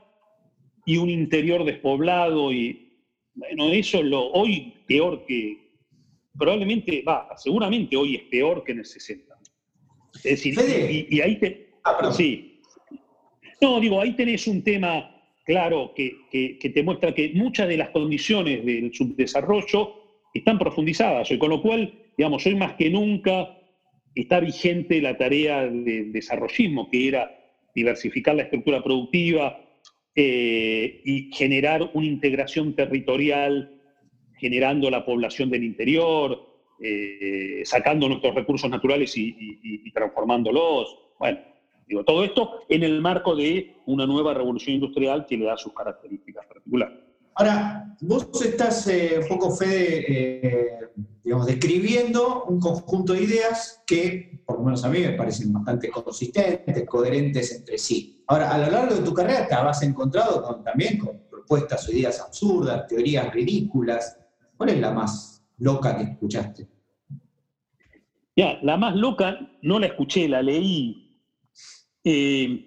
y un interior despoblado y, bueno, eso es lo hoy peor que, probablemente, va, seguramente hoy es peor que en el 60. Es decir, y, ahí te... Ah, sí. No, digo, ahí tenés un tema claro que, te muestra que muchas de las condiciones del subdesarrollo están profundizadas con lo cual, digamos, hoy más que nunca está vigente la tarea de desarrollismo, que era diversificar la estructura productiva eh, y generar una integración territorial, generando la población del interior, eh, sacando nuestros recursos naturales y, y transformándolos. Bueno, todo esto en el marco de una nueva revolución industrial que le da sus características particulares. Ahora, vos estás eh, un poco, Fede, eh, digamos, describiendo un conjunto de ideas que, por lo menos a mí, me parecen bastante consistentes, coherentes entre sí. Ahora, a lo largo de tu carrera te habrás encontrado también con propuestas o ideas absurdas, teorías ridículas. ¿Cuál es la más loca que escuchaste? Ya, la más loca no la escuché, la leí eh,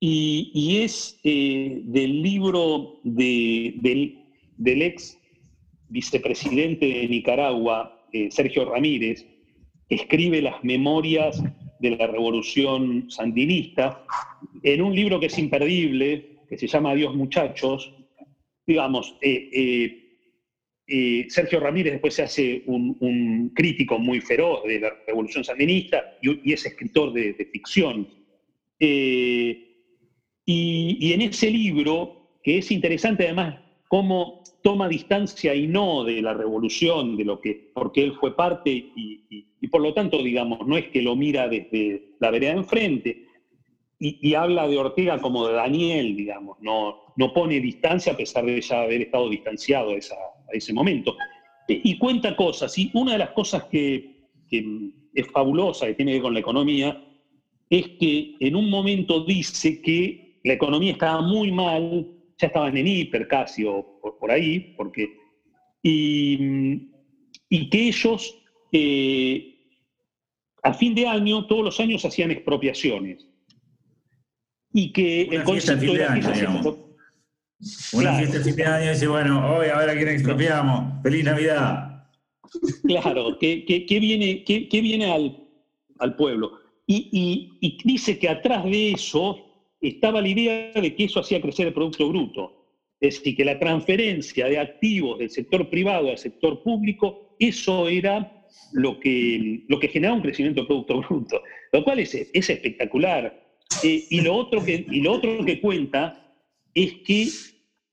y, es eh, del libro del, ex vicepresidente de Nicaragua, eh, Sergio Ramírez, que escribe las memorias de la revolución sandinista, en un libro que es imperdible, que se llama Adiós muchachos. Digamos, Sergio Ramírez después se hace un, crítico muy feroz de la revolución sandinista y, es escritor de ficción eh, y, en ese libro, que es interesante además cómo toma distancia y no de la revolución, de lo que, porque él fue parte y, por lo tanto, digamos, no es que lo mira desde la vereda enfrente, y, habla de Ortega como de Daniel, digamos, no, no pone distancia a pesar de ya haber estado distanciado a, ese momento. Y cuenta cosas, y una de las cosas que, que es fabulosa, que tiene que ver con la economía, es que en un momento dice que la economía estaba muy mal, ya estaban en hiper casi o por, ahí, porque, y, que ellos eh, a fin de año, todos los años hacían expropiaciones. Y que el concepto de año, Una fiesta de fin de año y dice, bueno, hoy a ver a quién expropiamos. ¡Feliz Navidad! Claro, que, viene, al, al pueblo. Y, dice que atrás de eso estaba la idea de que eso hacía crecer el Producto Bruto. Es decir, que la transferencia de activos del sector privado al sector público, eso era lo que, lo que generaba un crecimiento del Producto Bruto, lo cual es, es espectacular. Eh, y, lo otro que, y lo otro que cuenta es que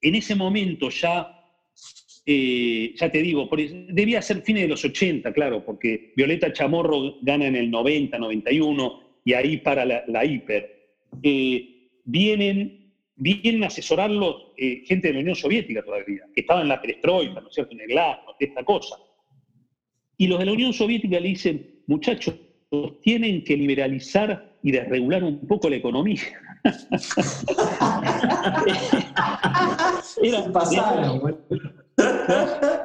en ese momento ya eh, ya te digo, debía ser fines de los 80, claro, porque Violeta Chamorro gana en el 90, 91, y ahí para la, hiper. Eh, vienen, vienen a asesorarlos eh, gente de la Unión Soviética todavía, que estaba en la perestroika, ¿no es cierto?, en el glasnost, esta cosa. Y los de la Unión Soviética le dicen, muchachos, tienen que liberalizar y desregular un poco la economía. era, pasado,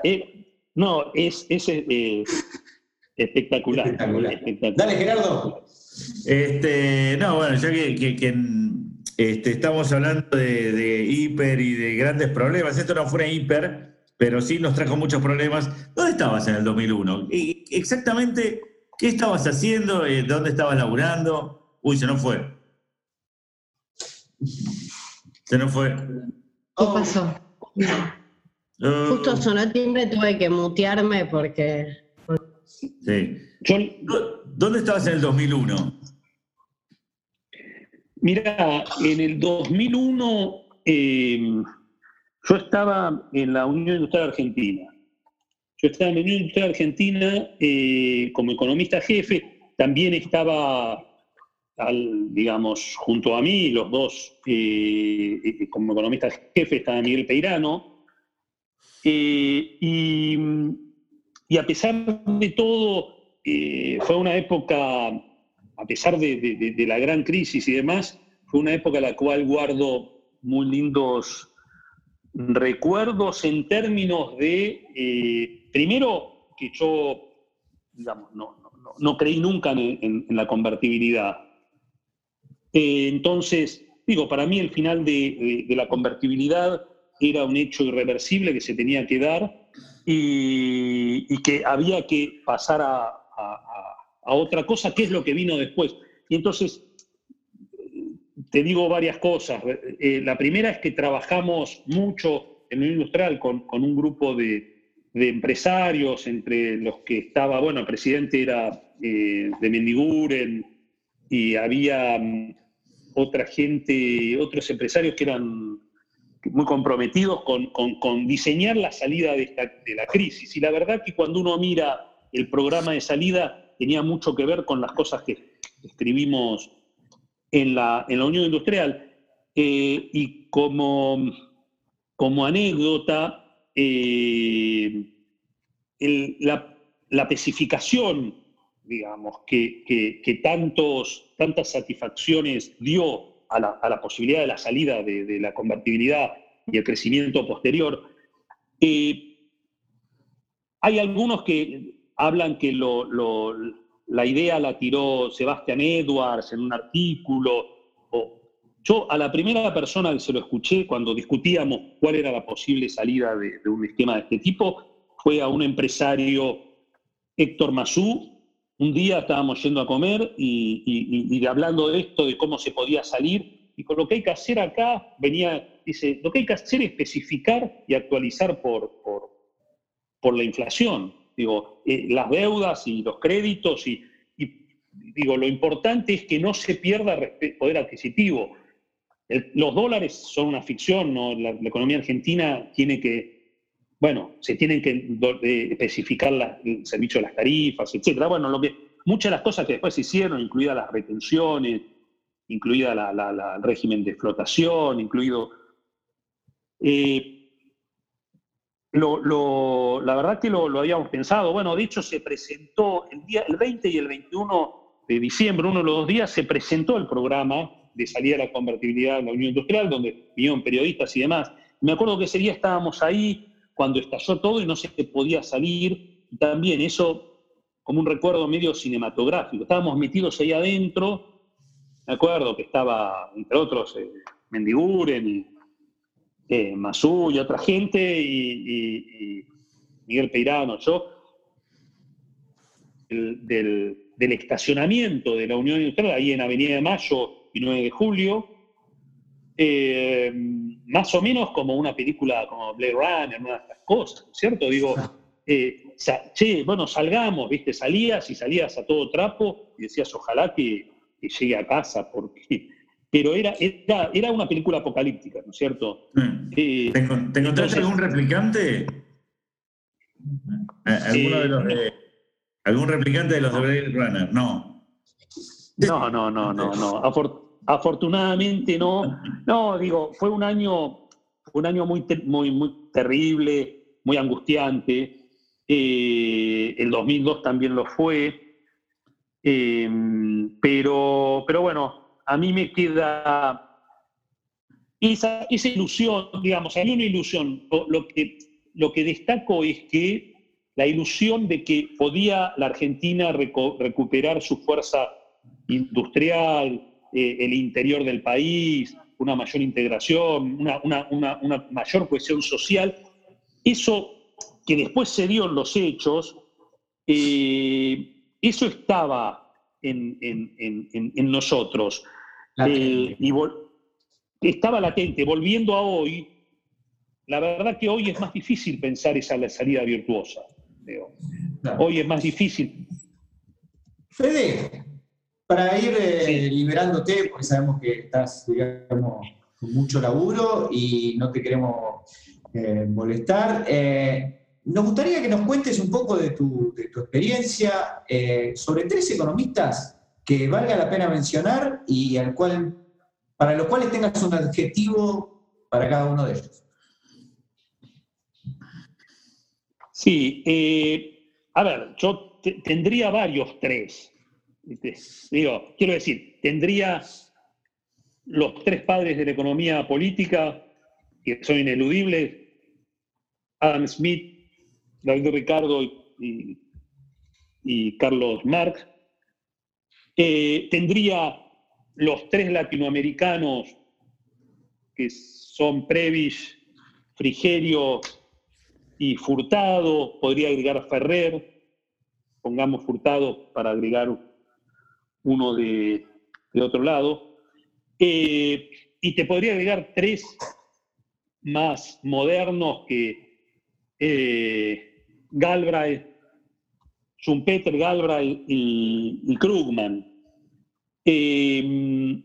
eh, no, es, eh, espectacular, Dale, Gerardo. Este, no, bueno, ya que, este, estamos hablando de, hiper y de grandes problemas, esto no fue hiper, pero sí nos trajo muchos problemas. ¿Dónde estabas en el 2001? Exactamente, ¿qué estabas haciendo? Eh, ¿Dónde estabas laburando? Uy, se nos fue. Se nos fue. ¿Qué pasó? Justo sonó el timbre, tuve que mutearme porque... Sí. ¿Dónde estabas en el 2001? Mira, en el 2001 em, yo estaba en la Unión Industrial Argentina. Yo estaba en la Unión Industrial Argentina eh, como economista jefe. También estaba, digamos, junto a mí, los dos, eh, eh, como economista jefe, estaba Miguel Peirano, eh, y, a pesar de todo, eh, fue una época, a pesar de, la gran crisis y demás, fue una época en la cual guardo muy lindos recuerdos en términos de, eh, primero, que yo, digamos, no, creí nunca en, la convertibilidad. entonces, digo, para mí el final de la convertibilidad era un hecho irreversible que se tenía que dar y, que había que pasar a, otra cosa, que es lo que vino después. Y entonces, te digo varias cosas. Eh, la primera es que trabajamos mucho en el industrial con, un grupo de, empresarios, entre los que estaba, bueno, el presidente era eh, de Mendiguren y había mm, otra gente, otros empresarios que eran muy comprometidos con, diseñar la salida de, la crisis. Y la verdad que cuando uno mira el programa de salida, tenía mucho que ver con las cosas que escribimos en la, en la Unión Industrial. Eh, y como, como anécdota, eh, la, la especificación, digamos, que, que, tantos, tantas satisfacciones dio a la, posibilidad de la salida de, la convertibilidad y el crecimiento posterior. Eh, hay algunos que hablan que la idea la tiró Sebastian Edwards en un artículo. yo a la primera persona que se lo escuché cuando discutíamos cuál era la posible salida de, un esquema de este tipo fue a un empresario, Héctor Mazú, un día estábamos yendo a comer y, hablando de esto, de cómo se podía salir, y con lo que hay que hacer acá, venía, dice, lo que hay que hacer es especificar y actualizar por, por, la inflación. Digo, eh, las deudas y los créditos, y, digo, lo importante es que no se pierda poder adquisitivo. los dólares son una ficción, ¿no? la, economía argentina tiene que, bueno, se tienen que eh, especificar el servicio de las tarifas, etcétera. Bueno, lo que, muchas de las cosas que después se hicieron, incluidas las retenciones, incluida el régimen de explotación, incluido... Eh, la verdad que lo, habíamos pensado. Bueno, de hecho se presentó el, día, el 20 y el 21 de diciembre, uno de los dos días, se presentó el programa de salida a la convertibilidad en la Unión Industrial, donde vinieron periodistas y demás. Me acuerdo que ese día estábamos ahí cuando estalló todo y no se podía salir. Y también eso como un recuerdo medio cinematográfico. Estábamos metidos ahí adentro me acuerdo que estaba, entre otros, eh, Mendiguren y eh, Masú y otra gente, y, Miguel Peirano, yo, del, estacionamiento de la Unión Industrial, ahí en Avenida de Mayo y 9 de Julio, eh, más o menos como una película como Blade Runner, una de estas cosas, ¿no es cierto? Digo, eh, sa- che, bueno, salgamos, ¿viste? Salías y salías a todo trapo y decías, ojalá que, que llegue a casa, porque... Pero era, era, era una película apocalíptica, ¿no es cierto? Eh, ¿Te, encon- te encontraste entonces- algún replicante? Eh, ¿Alguno Eh, de los de, ¿Algún replicante de los de Blade Runner? No. No, no, no, no, no. Afor- afortunadamente no. No, digo, fue un año, un año muy, muy, muy terrible, muy angustiante. Eh, el 2002 también lo fue. Eh, pero, pero bueno, a mí me queda esa, esa ilusión, digamos, hay una ilusión. Lo, lo que, lo que destaco es que la ilusión de que podía la Argentina recuperar su fuerza industrial, eh, el interior del país, una mayor integración, una, una- una- una mayor cohesión social, eso que después se dio en los hechos, eh, eso estaba en, en- en- en- en nosotros. Eh, y vol- estaba latente. Volviendo a hoy, la verdad que hoy es más difícil pensar esa la salida virtuosa. Leo. Hoy es más difícil. Fede, para ir eh, liberándote, porque sabemos que estás, digamos, con mucho laburo y no te queremos eh, molestar, eh, nos gustaría que nos cuentes un poco de tu, de tu experiencia sobre tres economistas que valga la pena mencionar y al cual, para los cuales tengas un adjetivo para cada uno de ellos. Sí, a ver, yo te- tendría varios tres. ¿Viste? Digo, quiero decir, tendría los tres padres de la economía política, que son ineludibles, Adam Smith, David Ricardo y, y Carlos Marx. Eh, tendría los tres latinoamericanos, que son Previs, Frigerio y Furtado, podría agregar Ferrer, pongamos Furtado para agregar uno de, de otro lado, Eh, y te podría agregar tres más modernos que eh, Galbraith, Schumpeter, Galbraith y, Krugman. Eh,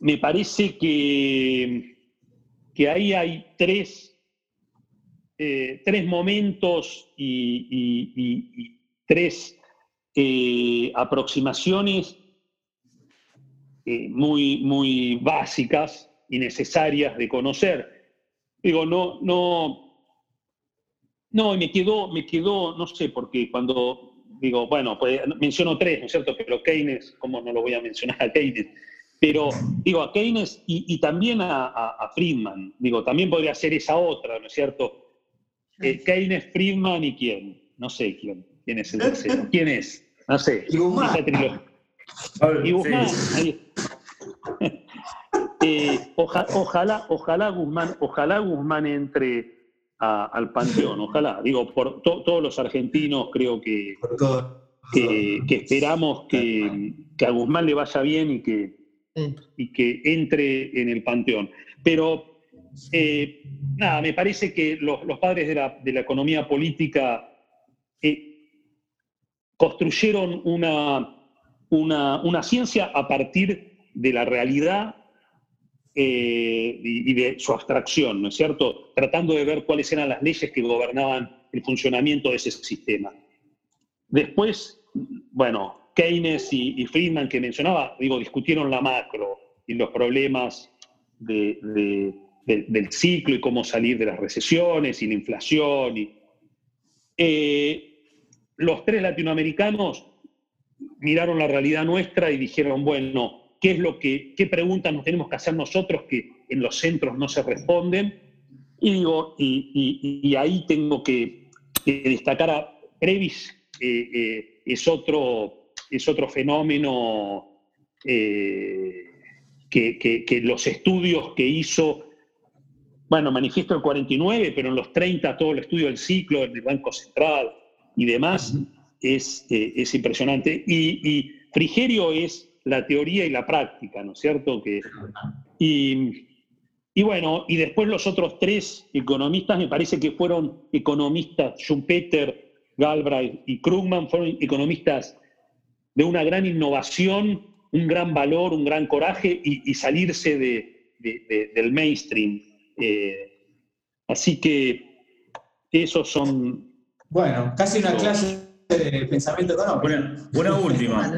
me parece que, que ahí hay tres, tres momentos y tres eh, aproximaciones eh, muy, muy básicas y necesarias de conocer. Digo, no, no, no, y me quedó, me quedó, no sé, porque cuando digo, bueno, pues menciono tres, ¿no es cierto? Pero Keynes, ¿cómo no lo voy a mencionar a Keynes? Pero digo, a Keynes y, y también a, a- a Friedman, digo, también podría ser esa otra, ¿no es cierto? Eh, Keynes, Friedman y quién, no sé quién, quién es el tercero, quién es, no sé. Y Guzmán. esa trilogía. Y Guzmán, ahí. Eh, oja- ojalá, ojalá Guzmán, ojalá Guzmán entre a- al panteón, ojalá. Digo, por to- todos los argentinos creo que, que, que esperamos que, que a Guzmán le vaya bien y que, y que entre en el panteón. Pero eh, nada, me parece que los, los padres de la, de la economía política eh, construyeron una, una, una ciencia a partir de la realidad eh, y, de su abstracción, ¿no es cierto? Tratando de ver cuáles eran las leyes que gobernaban el funcionamiento de ese sistema. Después, bueno, Keynes y, Friedman que mencionaba, digo, discutieron la macro y los problemas de- de- de- del ciclo y cómo salir de las recesiones y la inflación. Y, eh, los tres latinoamericanos miraron la realidad nuestra y dijeron, bueno, ¿qué es lo que, qué preguntas nos tenemos que hacer nosotros que en los centros no se responden? Y digo, y, ahí tengo que, destacar a Previs, eh, es, otro, es otro fenómeno eh, que los estudios que hizo, bueno, manifiesto el 49, pero en los 30 todo el estudio del ciclo en el Banco Central y demás es, eh, es impresionante. Y, y Frigerio es la teoría y la práctica, ¿no es cierto? Que, Y, y bueno, y después los otros tres economistas, me parece que fueron economistas, Schumpeter, Galbraith y Krugman, fueron economistas de una gran innovación, un gran valor, un gran coraje y, y salirse de, de- de- del mainstream. Eh, así que esos son... Bueno, casi una clase de pensamiento económico. Una, una última,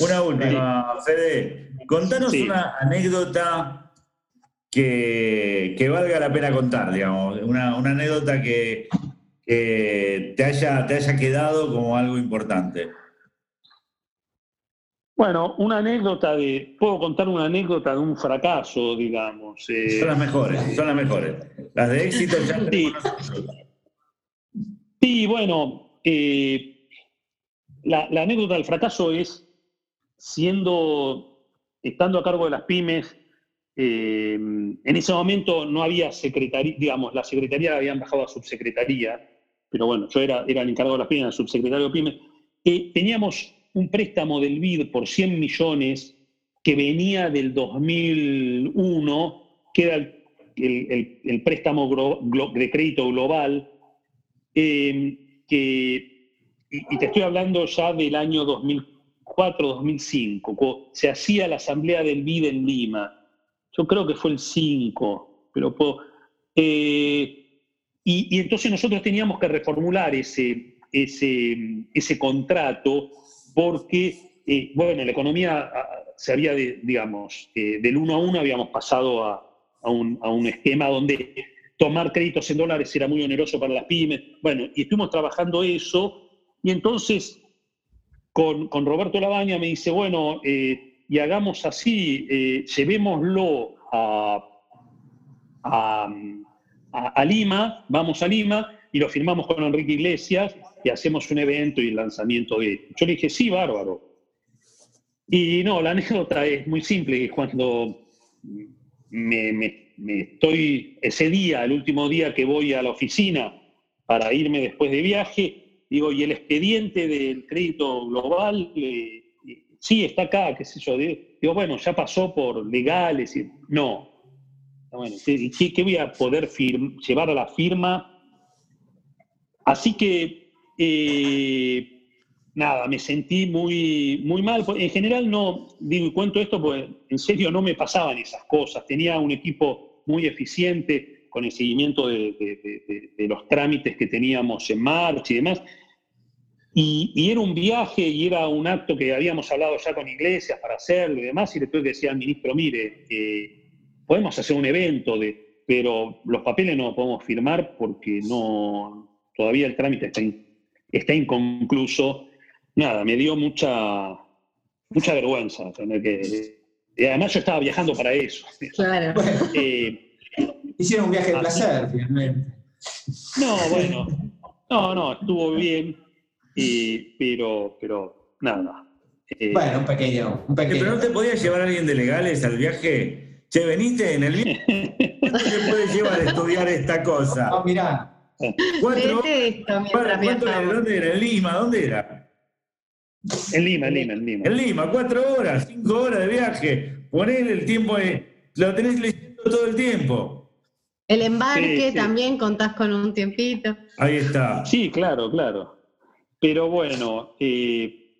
una última, Fede. Contanos Sí. una anécdota que, que valga la pena contar, digamos. Una, una anécdota que, que te, haya, te haya quedado como algo importante. Bueno, una anécdota de... Puedo contar una anécdota de un fracaso, digamos. eh, Son las mejores, son las mejores. Las de éxito ya Sí. Sí, bueno, eh, la, anécdota del fracaso es siendo, estando a cargo de las pymes, eh, en ese momento no había secretaría, digamos, la secretaría la habían bajado a subsecretaría, pero bueno, yo era, era el encargado de las pymes, el subsecretario de pymes, teníamos un préstamo del BID por 100 millones que venía del 2001, que era el, el- préstamo de crédito global, eh, que, y, te estoy hablando ya del año 2004-2005, cuando se hacía la asamblea del BID en Lima. Yo creo que fue el 5, pero eh, y, entonces nosotros teníamos que reformular ese, ese, ese contrato porque, eh, bueno, la economía ah, se había, digamos, eh, del uno a uno habíamos pasado a, a un, a un esquema donde tomar créditos en dólares era muy oneroso para las pymes. Bueno, y estuvimos trabajando eso, y entonces con, con Roberto Labaña me dice, bueno, eh, y hagamos así, eh, llevémoslo a, a, a- Lima, vamos a Lima, y lo firmamos con Enrique Iglesias, y hacemos un evento y el lanzamiento de... Yo le dije, sí, bárbaro. Y no, la anécdota es muy simple, que cuando me- me estoy, ese día, el último día que voy a la oficina para irme después de viaje, digo, y el expediente del crédito global, eh, sí, está acá, qué sé yo. Digo, bueno, ya pasó por legales. Y, no. Bueno, ¿qué, voy a poder llevar a la firma? Así que, eh, nada, me sentí muy, muy mal. En general no, digo y cuento esto porque en serio no me pasaban esas cosas. Tenía un equipo muy eficiente con el seguimiento de, los trámites que teníamos en marcha y demás. Y, era un viaje y era un acto que habíamos hablado ya con Iglesias para hacerlo y demás, y que decir al ministro, mire, eh, podemos hacer un evento, de, pero los papeles no los podemos firmar porque no, todavía el trámite está, está inconcluso. Nada, me dio mucha, mucha vergüenza tener que... Y además yo estaba viajando para eso. Claro. Bueno, Eh, hicieron un viaje de placer, finalmente. No, bueno, no, no, estuvo bien, y- pero, pero nada. Eh, Bueno, un pequeño, un Eh, pequeño. ¿Pero no te podía llevar a alguien de legales al viaje? Che, veniste en el viaje. ¿Cuánto te puede llevar a estudiar esta cosa? Ah, mirá, ¿Cuatro esto viajamos. ¿Dónde era? ¿En Lima? ¿Dónde era? En Lima, en Lima, en Lima. En Lima, cuatro horas, cinco horas de viaje. Poner el tiempo, eh, lo tenés leyendo todo el tiempo. El embarque Sí, sí. también contás con un tiempito. Ahí está. Sí, claro, claro. Pero bueno, eh,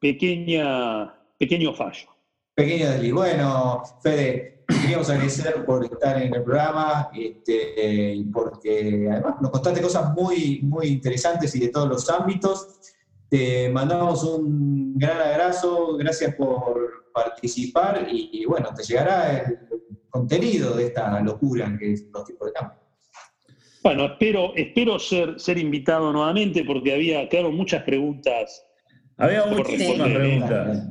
pequeña, pequeño fallo. pequeño desliz. Bueno, Fede, queríamos agradecer por estar en el programa este, y porque además nos contaste cosas muy, muy interesantes y de todos los ámbitos. Te mandamos un gran abrazo, gracias por participar y, y bueno, te llegará el contenido de esta locura que es los tipos de cambio. Bueno, espero, espero ser, ser invitado nuevamente porque había, quedaron muchas preguntas Había muchísimas preguntas.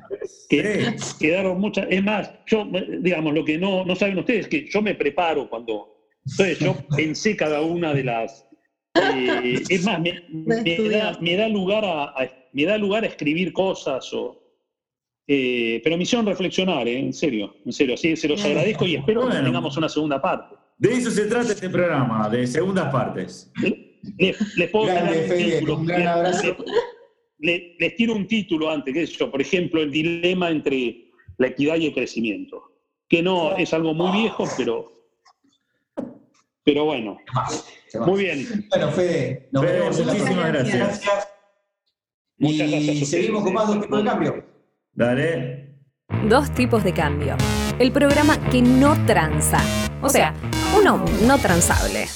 que Sí. quedaron muchas. Es más, yo, digamos, lo que no, no saben ustedes es que yo me preparo cuando. Entonces, yo pensé cada una de las. Eh, es más, me, me da, me da lugar a, a- me da lugar a escribir cosas o. eh, pero me hicieron reflexionar, eh, en serio, en serio. Así que se los agradezco y espero que tengamos una segunda parte. De eso se trata este programa, de segundas partes. Les, les puedo Grande, dar un Fede, título. un gran Les- abrazo. le- les tiro un título antes, qué sé yo, por ejemplo, el dilema entre la equidad y el crecimiento. que no es algo muy viejo, pero, pero bueno. Muy bien. Bueno, Fede, nos Fede, vemos en la muchísimas próxima. gracias. Muchas Y gracias ustedes. seguimos con más dos tipos de cambio. Dale. Dos tipos de cambio. El programa que no tranza. O sea, uno no transable.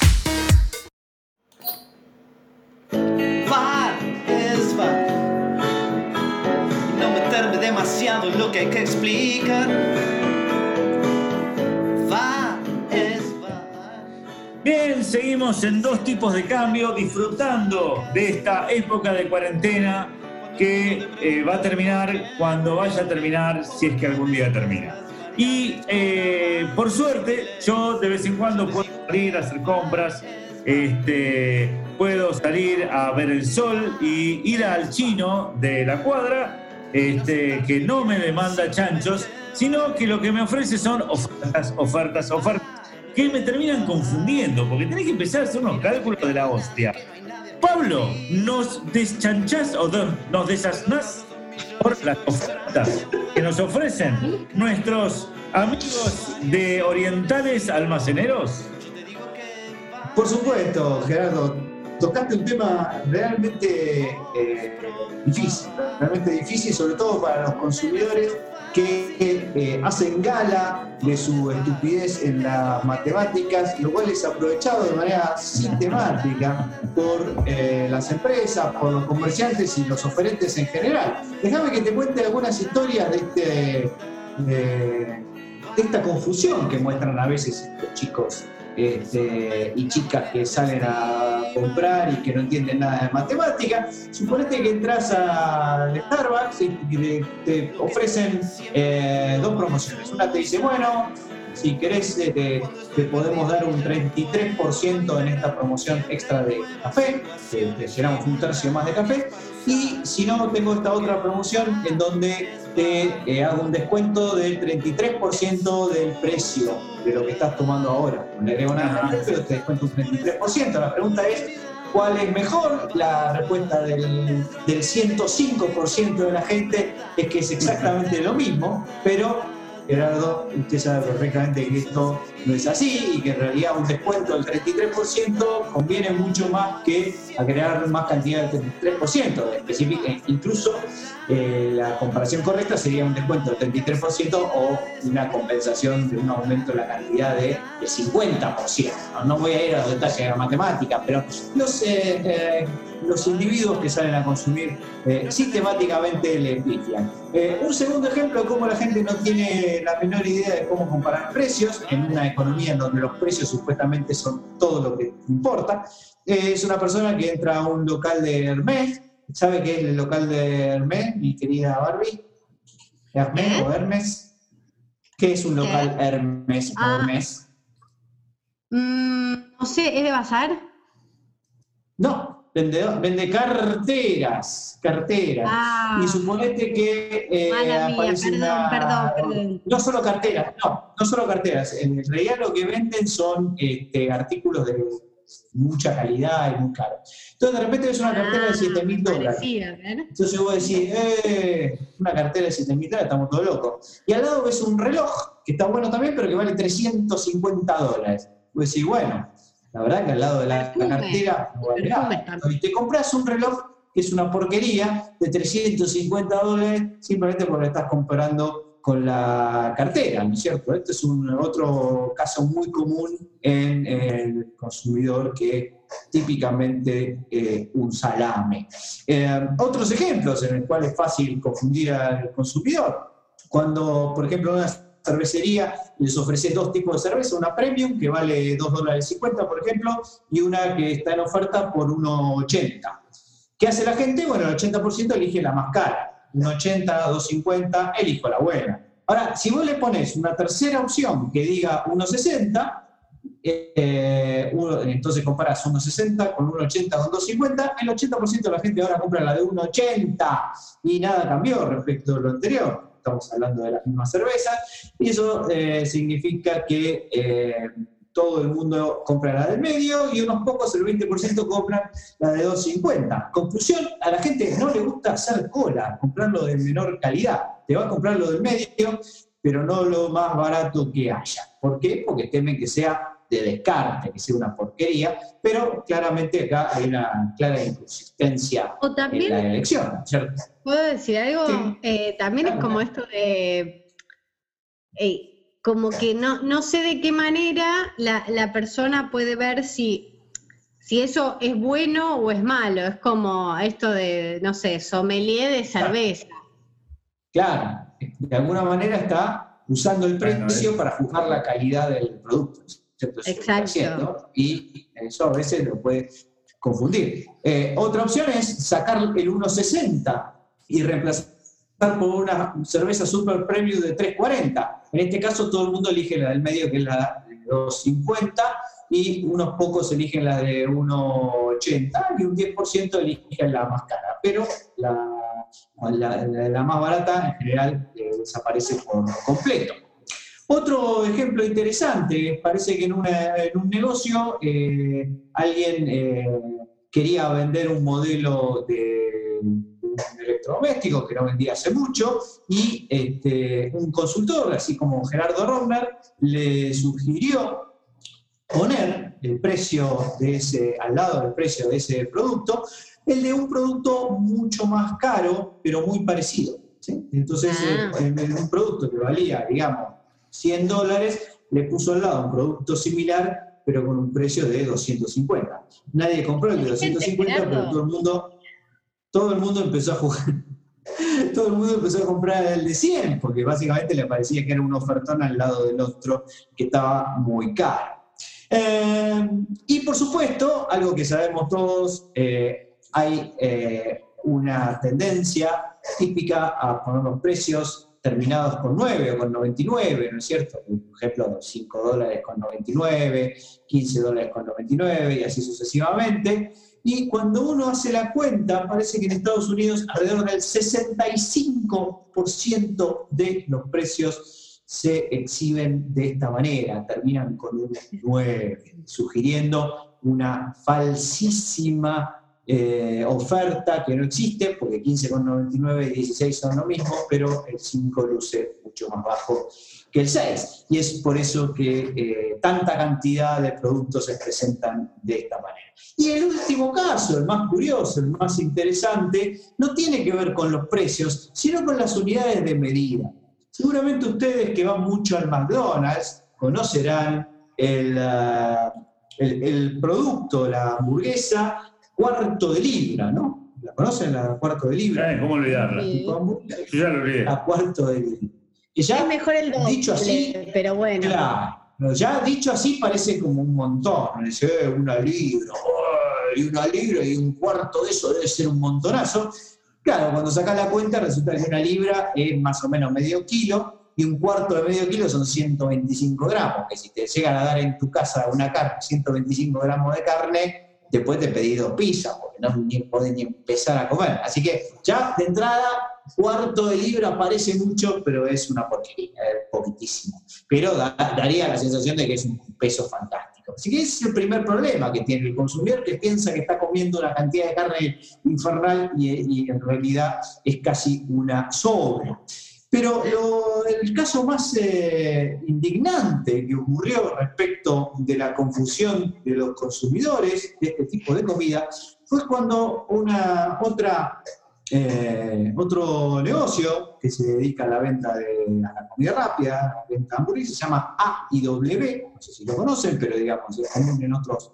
No meterme demasiado en lo que hay que explicar. Bien, seguimos en dos tipos de cambio, disfrutando de esta época de cuarentena que eh, va a terminar cuando vaya a terminar, si es que algún día termina. Y eh, por suerte, yo de vez en cuando puedo salir a hacer compras, este, puedo salir a ver el sol y ir al chino de la cuadra, este, que no me demanda chanchos, sino que lo que me ofrece son ofertas, ofertas, ofertas que me terminan confundiendo, porque tenés que empezar a hacer unos cálculos de la hostia. Pablo, ¿nos deschanchás o do- nos desasnás por las ofertas que nos ofrecen nuestros amigos de Orientales Almaceneros? Por supuesto, Gerardo, tocaste un tema realmente eh, difícil, realmente difícil, sobre todo para los consumidores que eh, hacen gala de su estupidez en las matemáticas, lo cual es aprovechado de manera sistemática por eh, las empresas, por los comerciantes y los oferentes en general. Déjame que te cuente algunas historias de, este, de- esta confusión que muestran a veces estos chicos este, y chicas que salen a comprar y que no entienden nada de matemática. Suponete que entras al Starbucks y te, ofrecen eh, dos promociones. Una te dice, bueno, si querés eh, te, te podemos dar un 33% en esta promoción extra de café, te, te llenamos un tercio más de café. Y si no, tengo esta otra promoción en donde te eh, hago un descuento del 33% del precio de lo que estás tomando ahora. No le agrego nada pero te descuento un 33%. La pregunta es, ¿cuál es mejor? La respuesta del, del 105% de la gente es que es exactamente lo mismo, pero Gerardo, usted sabe perfectamente que esto no es así y que en realidad un descuento del 33% conviene mucho más que agregar más cantidad del 33%. Específic- eh, incluso eh, la comparación correcta sería un descuento del 33% o una compensación de un aumento en la cantidad de, del 50%. No, voy a ir a los detalles de la matemática, pero los, eh, los individuos que salen a consumir sistemáticamente le pifian. Un segundo ejemplo de cómo la gente no tiene la menor idea de cómo comparar precios en una economía en donde los precios supuestamente son todo lo que importa. eh, es una persona que entra a un local de Hermes. ¿Sabe qué es el local de Hermes, mi querida Barbie? ¿Hermes ¿Eh? o Hermes? ¿Qué es un local Hermes o Ah. Hermes? Mm, no sé, ¿es de bazar? No, vende, vende carteras, carteras. Ah, Y suponete que eh, mía, aparece perdón, una- perdón, perdón. No solo carteras, no, no solo carteras. En realidad lo que venden son este, artículos de mucha calidad y muy caros. Entonces de repente ves una cartera de 7 mil dólares. parecía, Ah, ver. Entonces vos decís, eh, una cartera de 7 mil dólares, estamos todos locos. Y al lado ves un reloj, que está bueno también, pero que vale 350 dólares. Vos decís, bueno, la verdad que al lado de la, cartera. Y te compras un reloj que es una porquería de 350 dólares simplemente porque estás comprando con la cartera, ¿no es cierto? Este es un otro caso muy común en el consumidor que típicamente eh, un salame. Eh, otros ejemplos en los cuales es fácil confundir al consumidor. Cuando, por ejemplo, una cervecería les ofrece dos tipos de cerveza, una premium que vale 2 dólares 50, por ejemplo, y una que está en oferta por 1,80. ¿Qué hace la gente? Bueno, el 80% elige la más cara. 1,80, 2,50, elijo la buena. Ahora, si vos le pones una tercera opción que diga 1,60, eh, entonces comparas 1,60 con 1,80 con 2,50, el 80% de la gente ahora compra la de 1,80 y nada cambió respecto a lo anterior. Estamos hablando de las mismas cervezas y eso eh, significa que eh, todo el mundo compra la del medio y unos pocos, el 20% compran la de 2.50. Conclusión, a la gente no le gusta hacer cola, comprarlo de menor calidad. Te va a comprar lo del medio pero no lo más barato que haya. ¿Por qué? Porque temen que sea de descarte, que sea una porquería, pero claramente acá hay una clara inconsistencia O en también, la elección, ¿no es ¿cierto? ¿puedo decir algo? Sí. Eh, también es como esto de, eh, como que no, no sé de qué manera la, la persona puede ver si, si eso es bueno o es malo. Es como esto de, no sé, sommelier de cerveza. Claro, de alguna manera está usando el Bueno, precio para juzgar la calidad del producto. Exacto. y eso a veces lo puede confundir. Eh, otra opción es sacar el 1.60 y reemplazar por una cerveza super premium de 3.40. En este caso todo el mundo elige la del medio que es la de 2.50 y unos pocos eligen la de 1.80 y un 10% eligen la más cara. Pero la, la- la- la más barata en general eh, desaparece por completo. Otro ejemplo interesante, parece que en, una- en un negocio eh, alguien eh, quería vender un modelo de un electrodoméstico que no vendía hace mucho y este, un consultor, así como Gerardo Romner, le sugirió poner el precio de ese, al lado del precio de ese producto, el de un producto mucho más caro, pero muy parecido. ¿sí? Entonces, Ah. eh, de un producto que valía, digamos, 100 dólares, le puso al lado un producto similar, pero con un precio de 250. Nadie compró el de Hay gente, 250, pero todo el mundo, todo el mundo empezó a jugar. Todo el mundo empezó a comprar el de 100, porque básicamente le parecía que era un ofertón al lado del otro que estaba muy caro. Eh, y por supuesto, algo que sabemos todos, eh, hay eh, una tendencia típica a poner los precios terminados con 9 o con 99, ¿no es cierto? Por ejemplo, 5 dólares con 99, 15 dólares con 99 y así sucesivamente. Y cuando uno hace la cuenta, parece que en Estados Unidos alrededor del 65% de los precios se exhiben de esta manera, terminan con un 9, sugiriendo una falsísima eh, oferta que no existe, porque 15,99 y 16 son lo mismo, pero el 5 luce mucho más bajo que el 6. Y es por eso que eh, tanta cantidad de productos se presentan de esta manera. Y el último caso, el más curioso, el más interesante, no tiene que ver con los precios, sino con las unidades de medida. Seguramente ustedes que van mucho al McDonald's conocerán el, ah, el- el producto, la hamburguesa cuarto de libra, ¿no? ¿La conocen la cuarto de libra? Eh, ¿Cómo olvidarla? Sí. Yo ya lo olvidé. La cuarto de libra. Que ya Es mejor el doble, dicho así, pero bueno. Claro, ya dicho así parece como un montón. Dice, eh, una libra, ay, una libra y un cuarto de eso debe ser un montonazo. Claro, cuando sacas la cuenta resulta que una libra es más o menos medio kilo y un cuarto de medio kilo son 125 gramos, que si te llegan a dar en tu casa una carne, 125 gramos de carne, después te pedí dos pizzas, porque no ni podés ni empezar a comer. Así que ya de entrada, cuarto de libra parece mucho, pero es una porquería, es poquitísimo. Pero da- daría la sensación de que es un peso fantástico. Así que ese es el primer problema que tiene el consumidor, que piensa que está comiendo una cantidad de carne infernal y, y en realidad es casi una sobra. Pero el caso más eh, indignante que ocurrió respecto de la confusión de los consumidores de este tipo de comida fue cuando una otra, eh, otro negocio que se dedica a la venta de a la comida rápida, venta de hamburguesas, se llama AIW, no sé si lo conocen, pero digamos es común en otros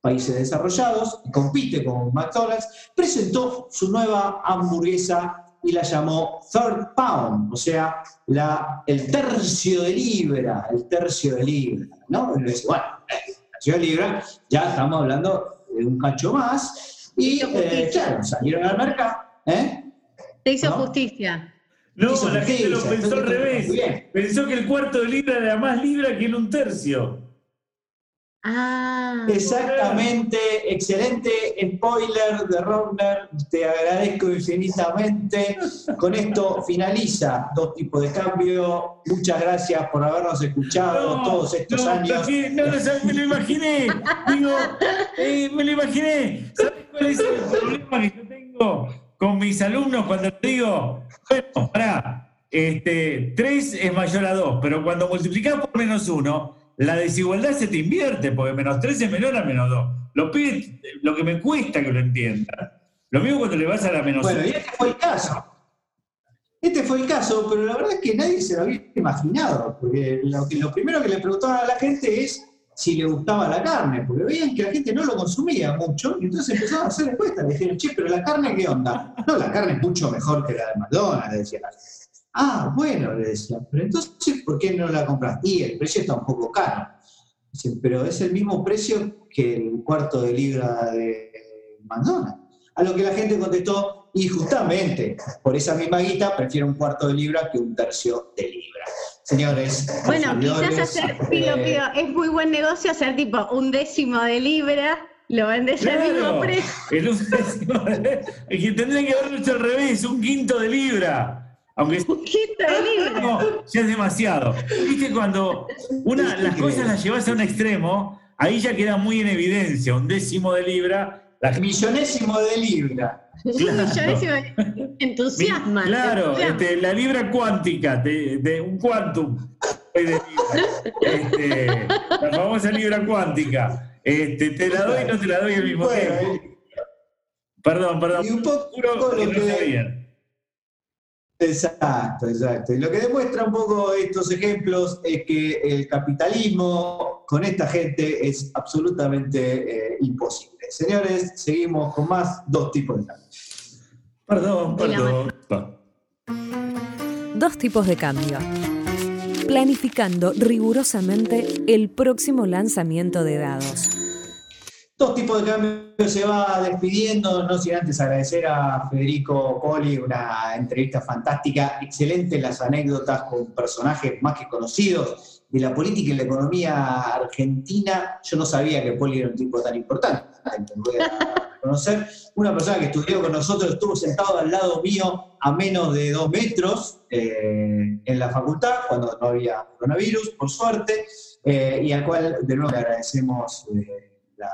países desarrollados, y compite con McDonald's, presentó su nueva hamburguesa y la llamó Third Pound, o sea, la, el tercio de libra, el tercio de libra, ¿no? Y uno dice, bueno, eh, tercio de libra, ya estamos hablando de un cacho más, y eh, claro, salieron al mercado, ¿eh? Te hizo ¿No? justicia. No, Hizo la gente lo pensó al revés. Pensó que el cuarto de libra era más libra que en un tercio. Ah. Exactamente, excelente spoiler de Rovner, te agradezco infinitamente. Con esto finaliza dos tipos de cambio. Muchas gracias por habernos escuchado todos estos no, años. aquí- no, no, ¿sabes? me lo imaginé. Digo, eh, me lo imaginé. ¿Sabes cuál es el problema que yo tengo con mis alumnos cuando les digo, bueno, pará, este, 3 es mayor a 2, pero cuando multiplicás por menos 1, la desigualdad se te invierte, porque menos 3 es menor a menos 2. Lo, pide, lo que me cuesta que lo entienda. Lo mismo cuando le vas a la menos Bueno, 1. y este fue el caso. Este fue el caso, pero la verdad es que nadie se lo había imaginado, porque lo, que- lo primero que le preguntaban a la gente es si le gustaba la carne, porque veían que la gente no lo consumía mucho, y entonces empezaron a hacer encuestas, le dijeron, che, pero la carne, ¿qué onda? No, la carne es mucho mejor que la de McDonald's, le decían. Ah, bueno, le decían, pero entonces, ¿por qué no la compras? Y el precio está un poco caro. Dicen, pero es el mismo precio que el cuarto de libra de McDonald's. A lo que la gente contestó, y justamente por esa misma guita prefiero un cuarto de libra que un tercio de libra. Señores, Bueno, quizás hacer, eh, pido, pido, es muy buen negocio hacer tipo un décimo de libra, lo vendes al mismo Claro, precio. el un décimo de- es que tendría que haberlo hecho al revés, un quinto de libra. Aunque Un quinto de libra. no, ya es demasiado. Viste, cuando una, las cosas las llevas a un extremo, ahí ya queda muy en evidencia, un décimo de libra. La, millonésimo de libra. Claro. Millonesimo de- entusiasma. Claro, entusiasma. este, la libra cuántica, de, de un quantum de libra. Este, la famosa libra cuántica. Este, te la doy y no te la doy al mismo Bueno, tiempo. Perdón, perdón. y un poco que lo no que- sabía. Exacto, exacto. Y lo que demuestra un poco estos ejemplos es que el capitalismo con esta gente es absolutamente eh, imposible. Señores, seguimos con más dos tipos de cambios. Perdón, perdón. Dos tipos de cambio. Planificando rigurosamente el próximo lanzamiento de dados. Dos tipos de cambios se va despidiendo, no sin antes agradecer a Federico Poli, una entrevista fantástica, excelente las anécdotas con personajes más que conocidos de la política y la economía argentina. Yo no sabía que Poli era un tipo tan importante, voy a conocer. Una persona que estudió con nosotros, estuvo sentado al lado mío a menos de dos metros eh, en la facultad, cuando no había coronavirus, por suerte, eh, y al cual de nuevo le agradecemos eh, la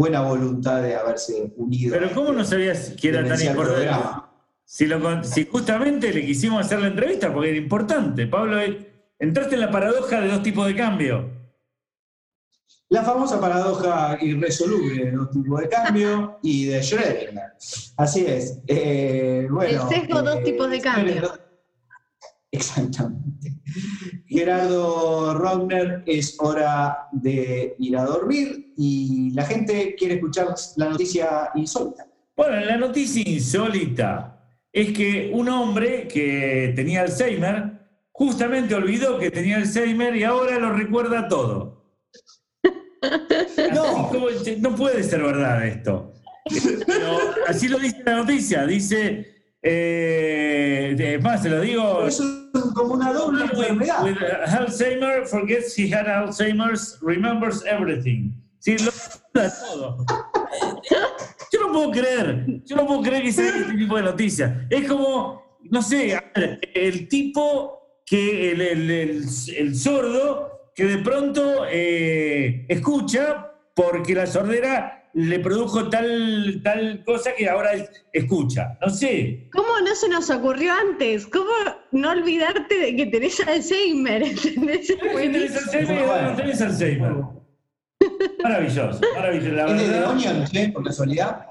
buena voluntad de haberse unido. Pero ¿cómo no sabías que era tan importante? programa. Si, lo con- si justamente le quisimos hacer la entrevista porque era importante. Pablo, eh, entraste en la paradoja de dos tipos de cambio. La famosa paradoja irresoluble de dos tipos de cambio y de Schrödinger. Así es. Eh, bueno, El sesgo dos eh, tipos de cambio. Exactamente. Gerardo Rogner, es hora de ir a dormir y la gente quiere escuchar la noticia insólita. Bueno, la noticia insólita es que un hombre que tenía Alzheimer justamente olvidó que tenía Alzheimer y ahora lo recuerda todo. No, no puede ser verdad esto. Pero así lo dice la noticia. Dice, eh, es más, se lo digo. Eso es como una doble enfermedad. With Alzheimer, forgets he had Alzheimer's, remembers everything. Sí, lo todo. Yo no puedo creer, yo no puedo creer que sea este tipo de noticias. Es como, no sé, a ver, el tipo que, el, el- el- el sordo, que de pronto eh, escucha porque la sordera le produjo tal, tal cosa que ahora es- escucha. No sé. ¿Cómo no se nos ocurrió antes? ¿Cómo no olvidarte de que tenés Alzheimer? ¿Tenés. Alzheimer? Bueno. No tenés Alzheimer. Maravilloso, maravilloso. La ¿Es de The verdad. Onion, che, por casualidad?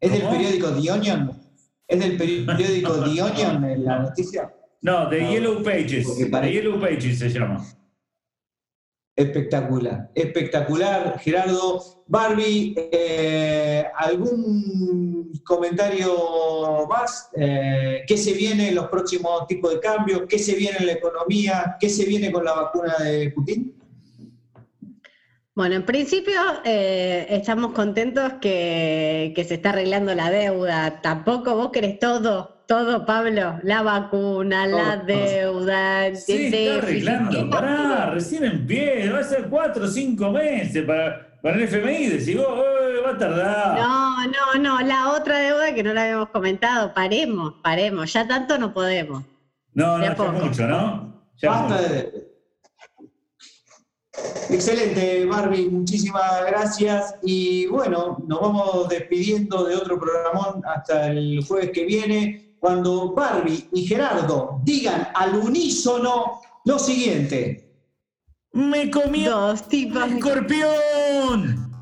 ¿Es del periódico The Onion? ¿Es del periódico The Onion en la noticia? No, The No, Yellow Pages. parece- Yellow Pages se llama. Espectacular, espectacular, Gerardo. Barbie, eh, ¿algún comentario más? Eh, ¿Qué se viene en los próximos tipos de cambios? ¿Qué se viene en la economía? ¿Qué se viene con la vacuna de Putin? Bueno, en principio eh, estamos contentos que, que se está arreglando la deuda. Tampoco vos querés todo, todo, Pablo. La vacuna, la Todo. deuda, el Sí, está arreglando. ¿Qué Pará, recién empieza. Va a ser cuatro o cinco meses para, para el FMI. Decís, vos, "Eh, va a tardar. No, no, no, la otra deuda que no la habíamos comentado, paremos, paremos, ya tanto no podemos. No, no, ya poco. mucho, ¿no? Ya Basta mucho. de... Excelente, Barbie, muchísimas gracias. Y bueno, nos vamos despidiendo de otro programón hasta el jueves que viene. Cuando Barbie y Gerardo digan al unísono lo siguiente. ¡Me comió Dos tipos. escorpión!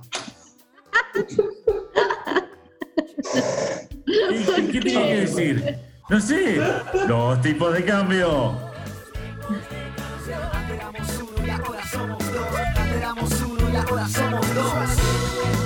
¿Qué, qué tengo que decir? No sé. Dos tipos de cambio. Éramos uno y ahora somos dos.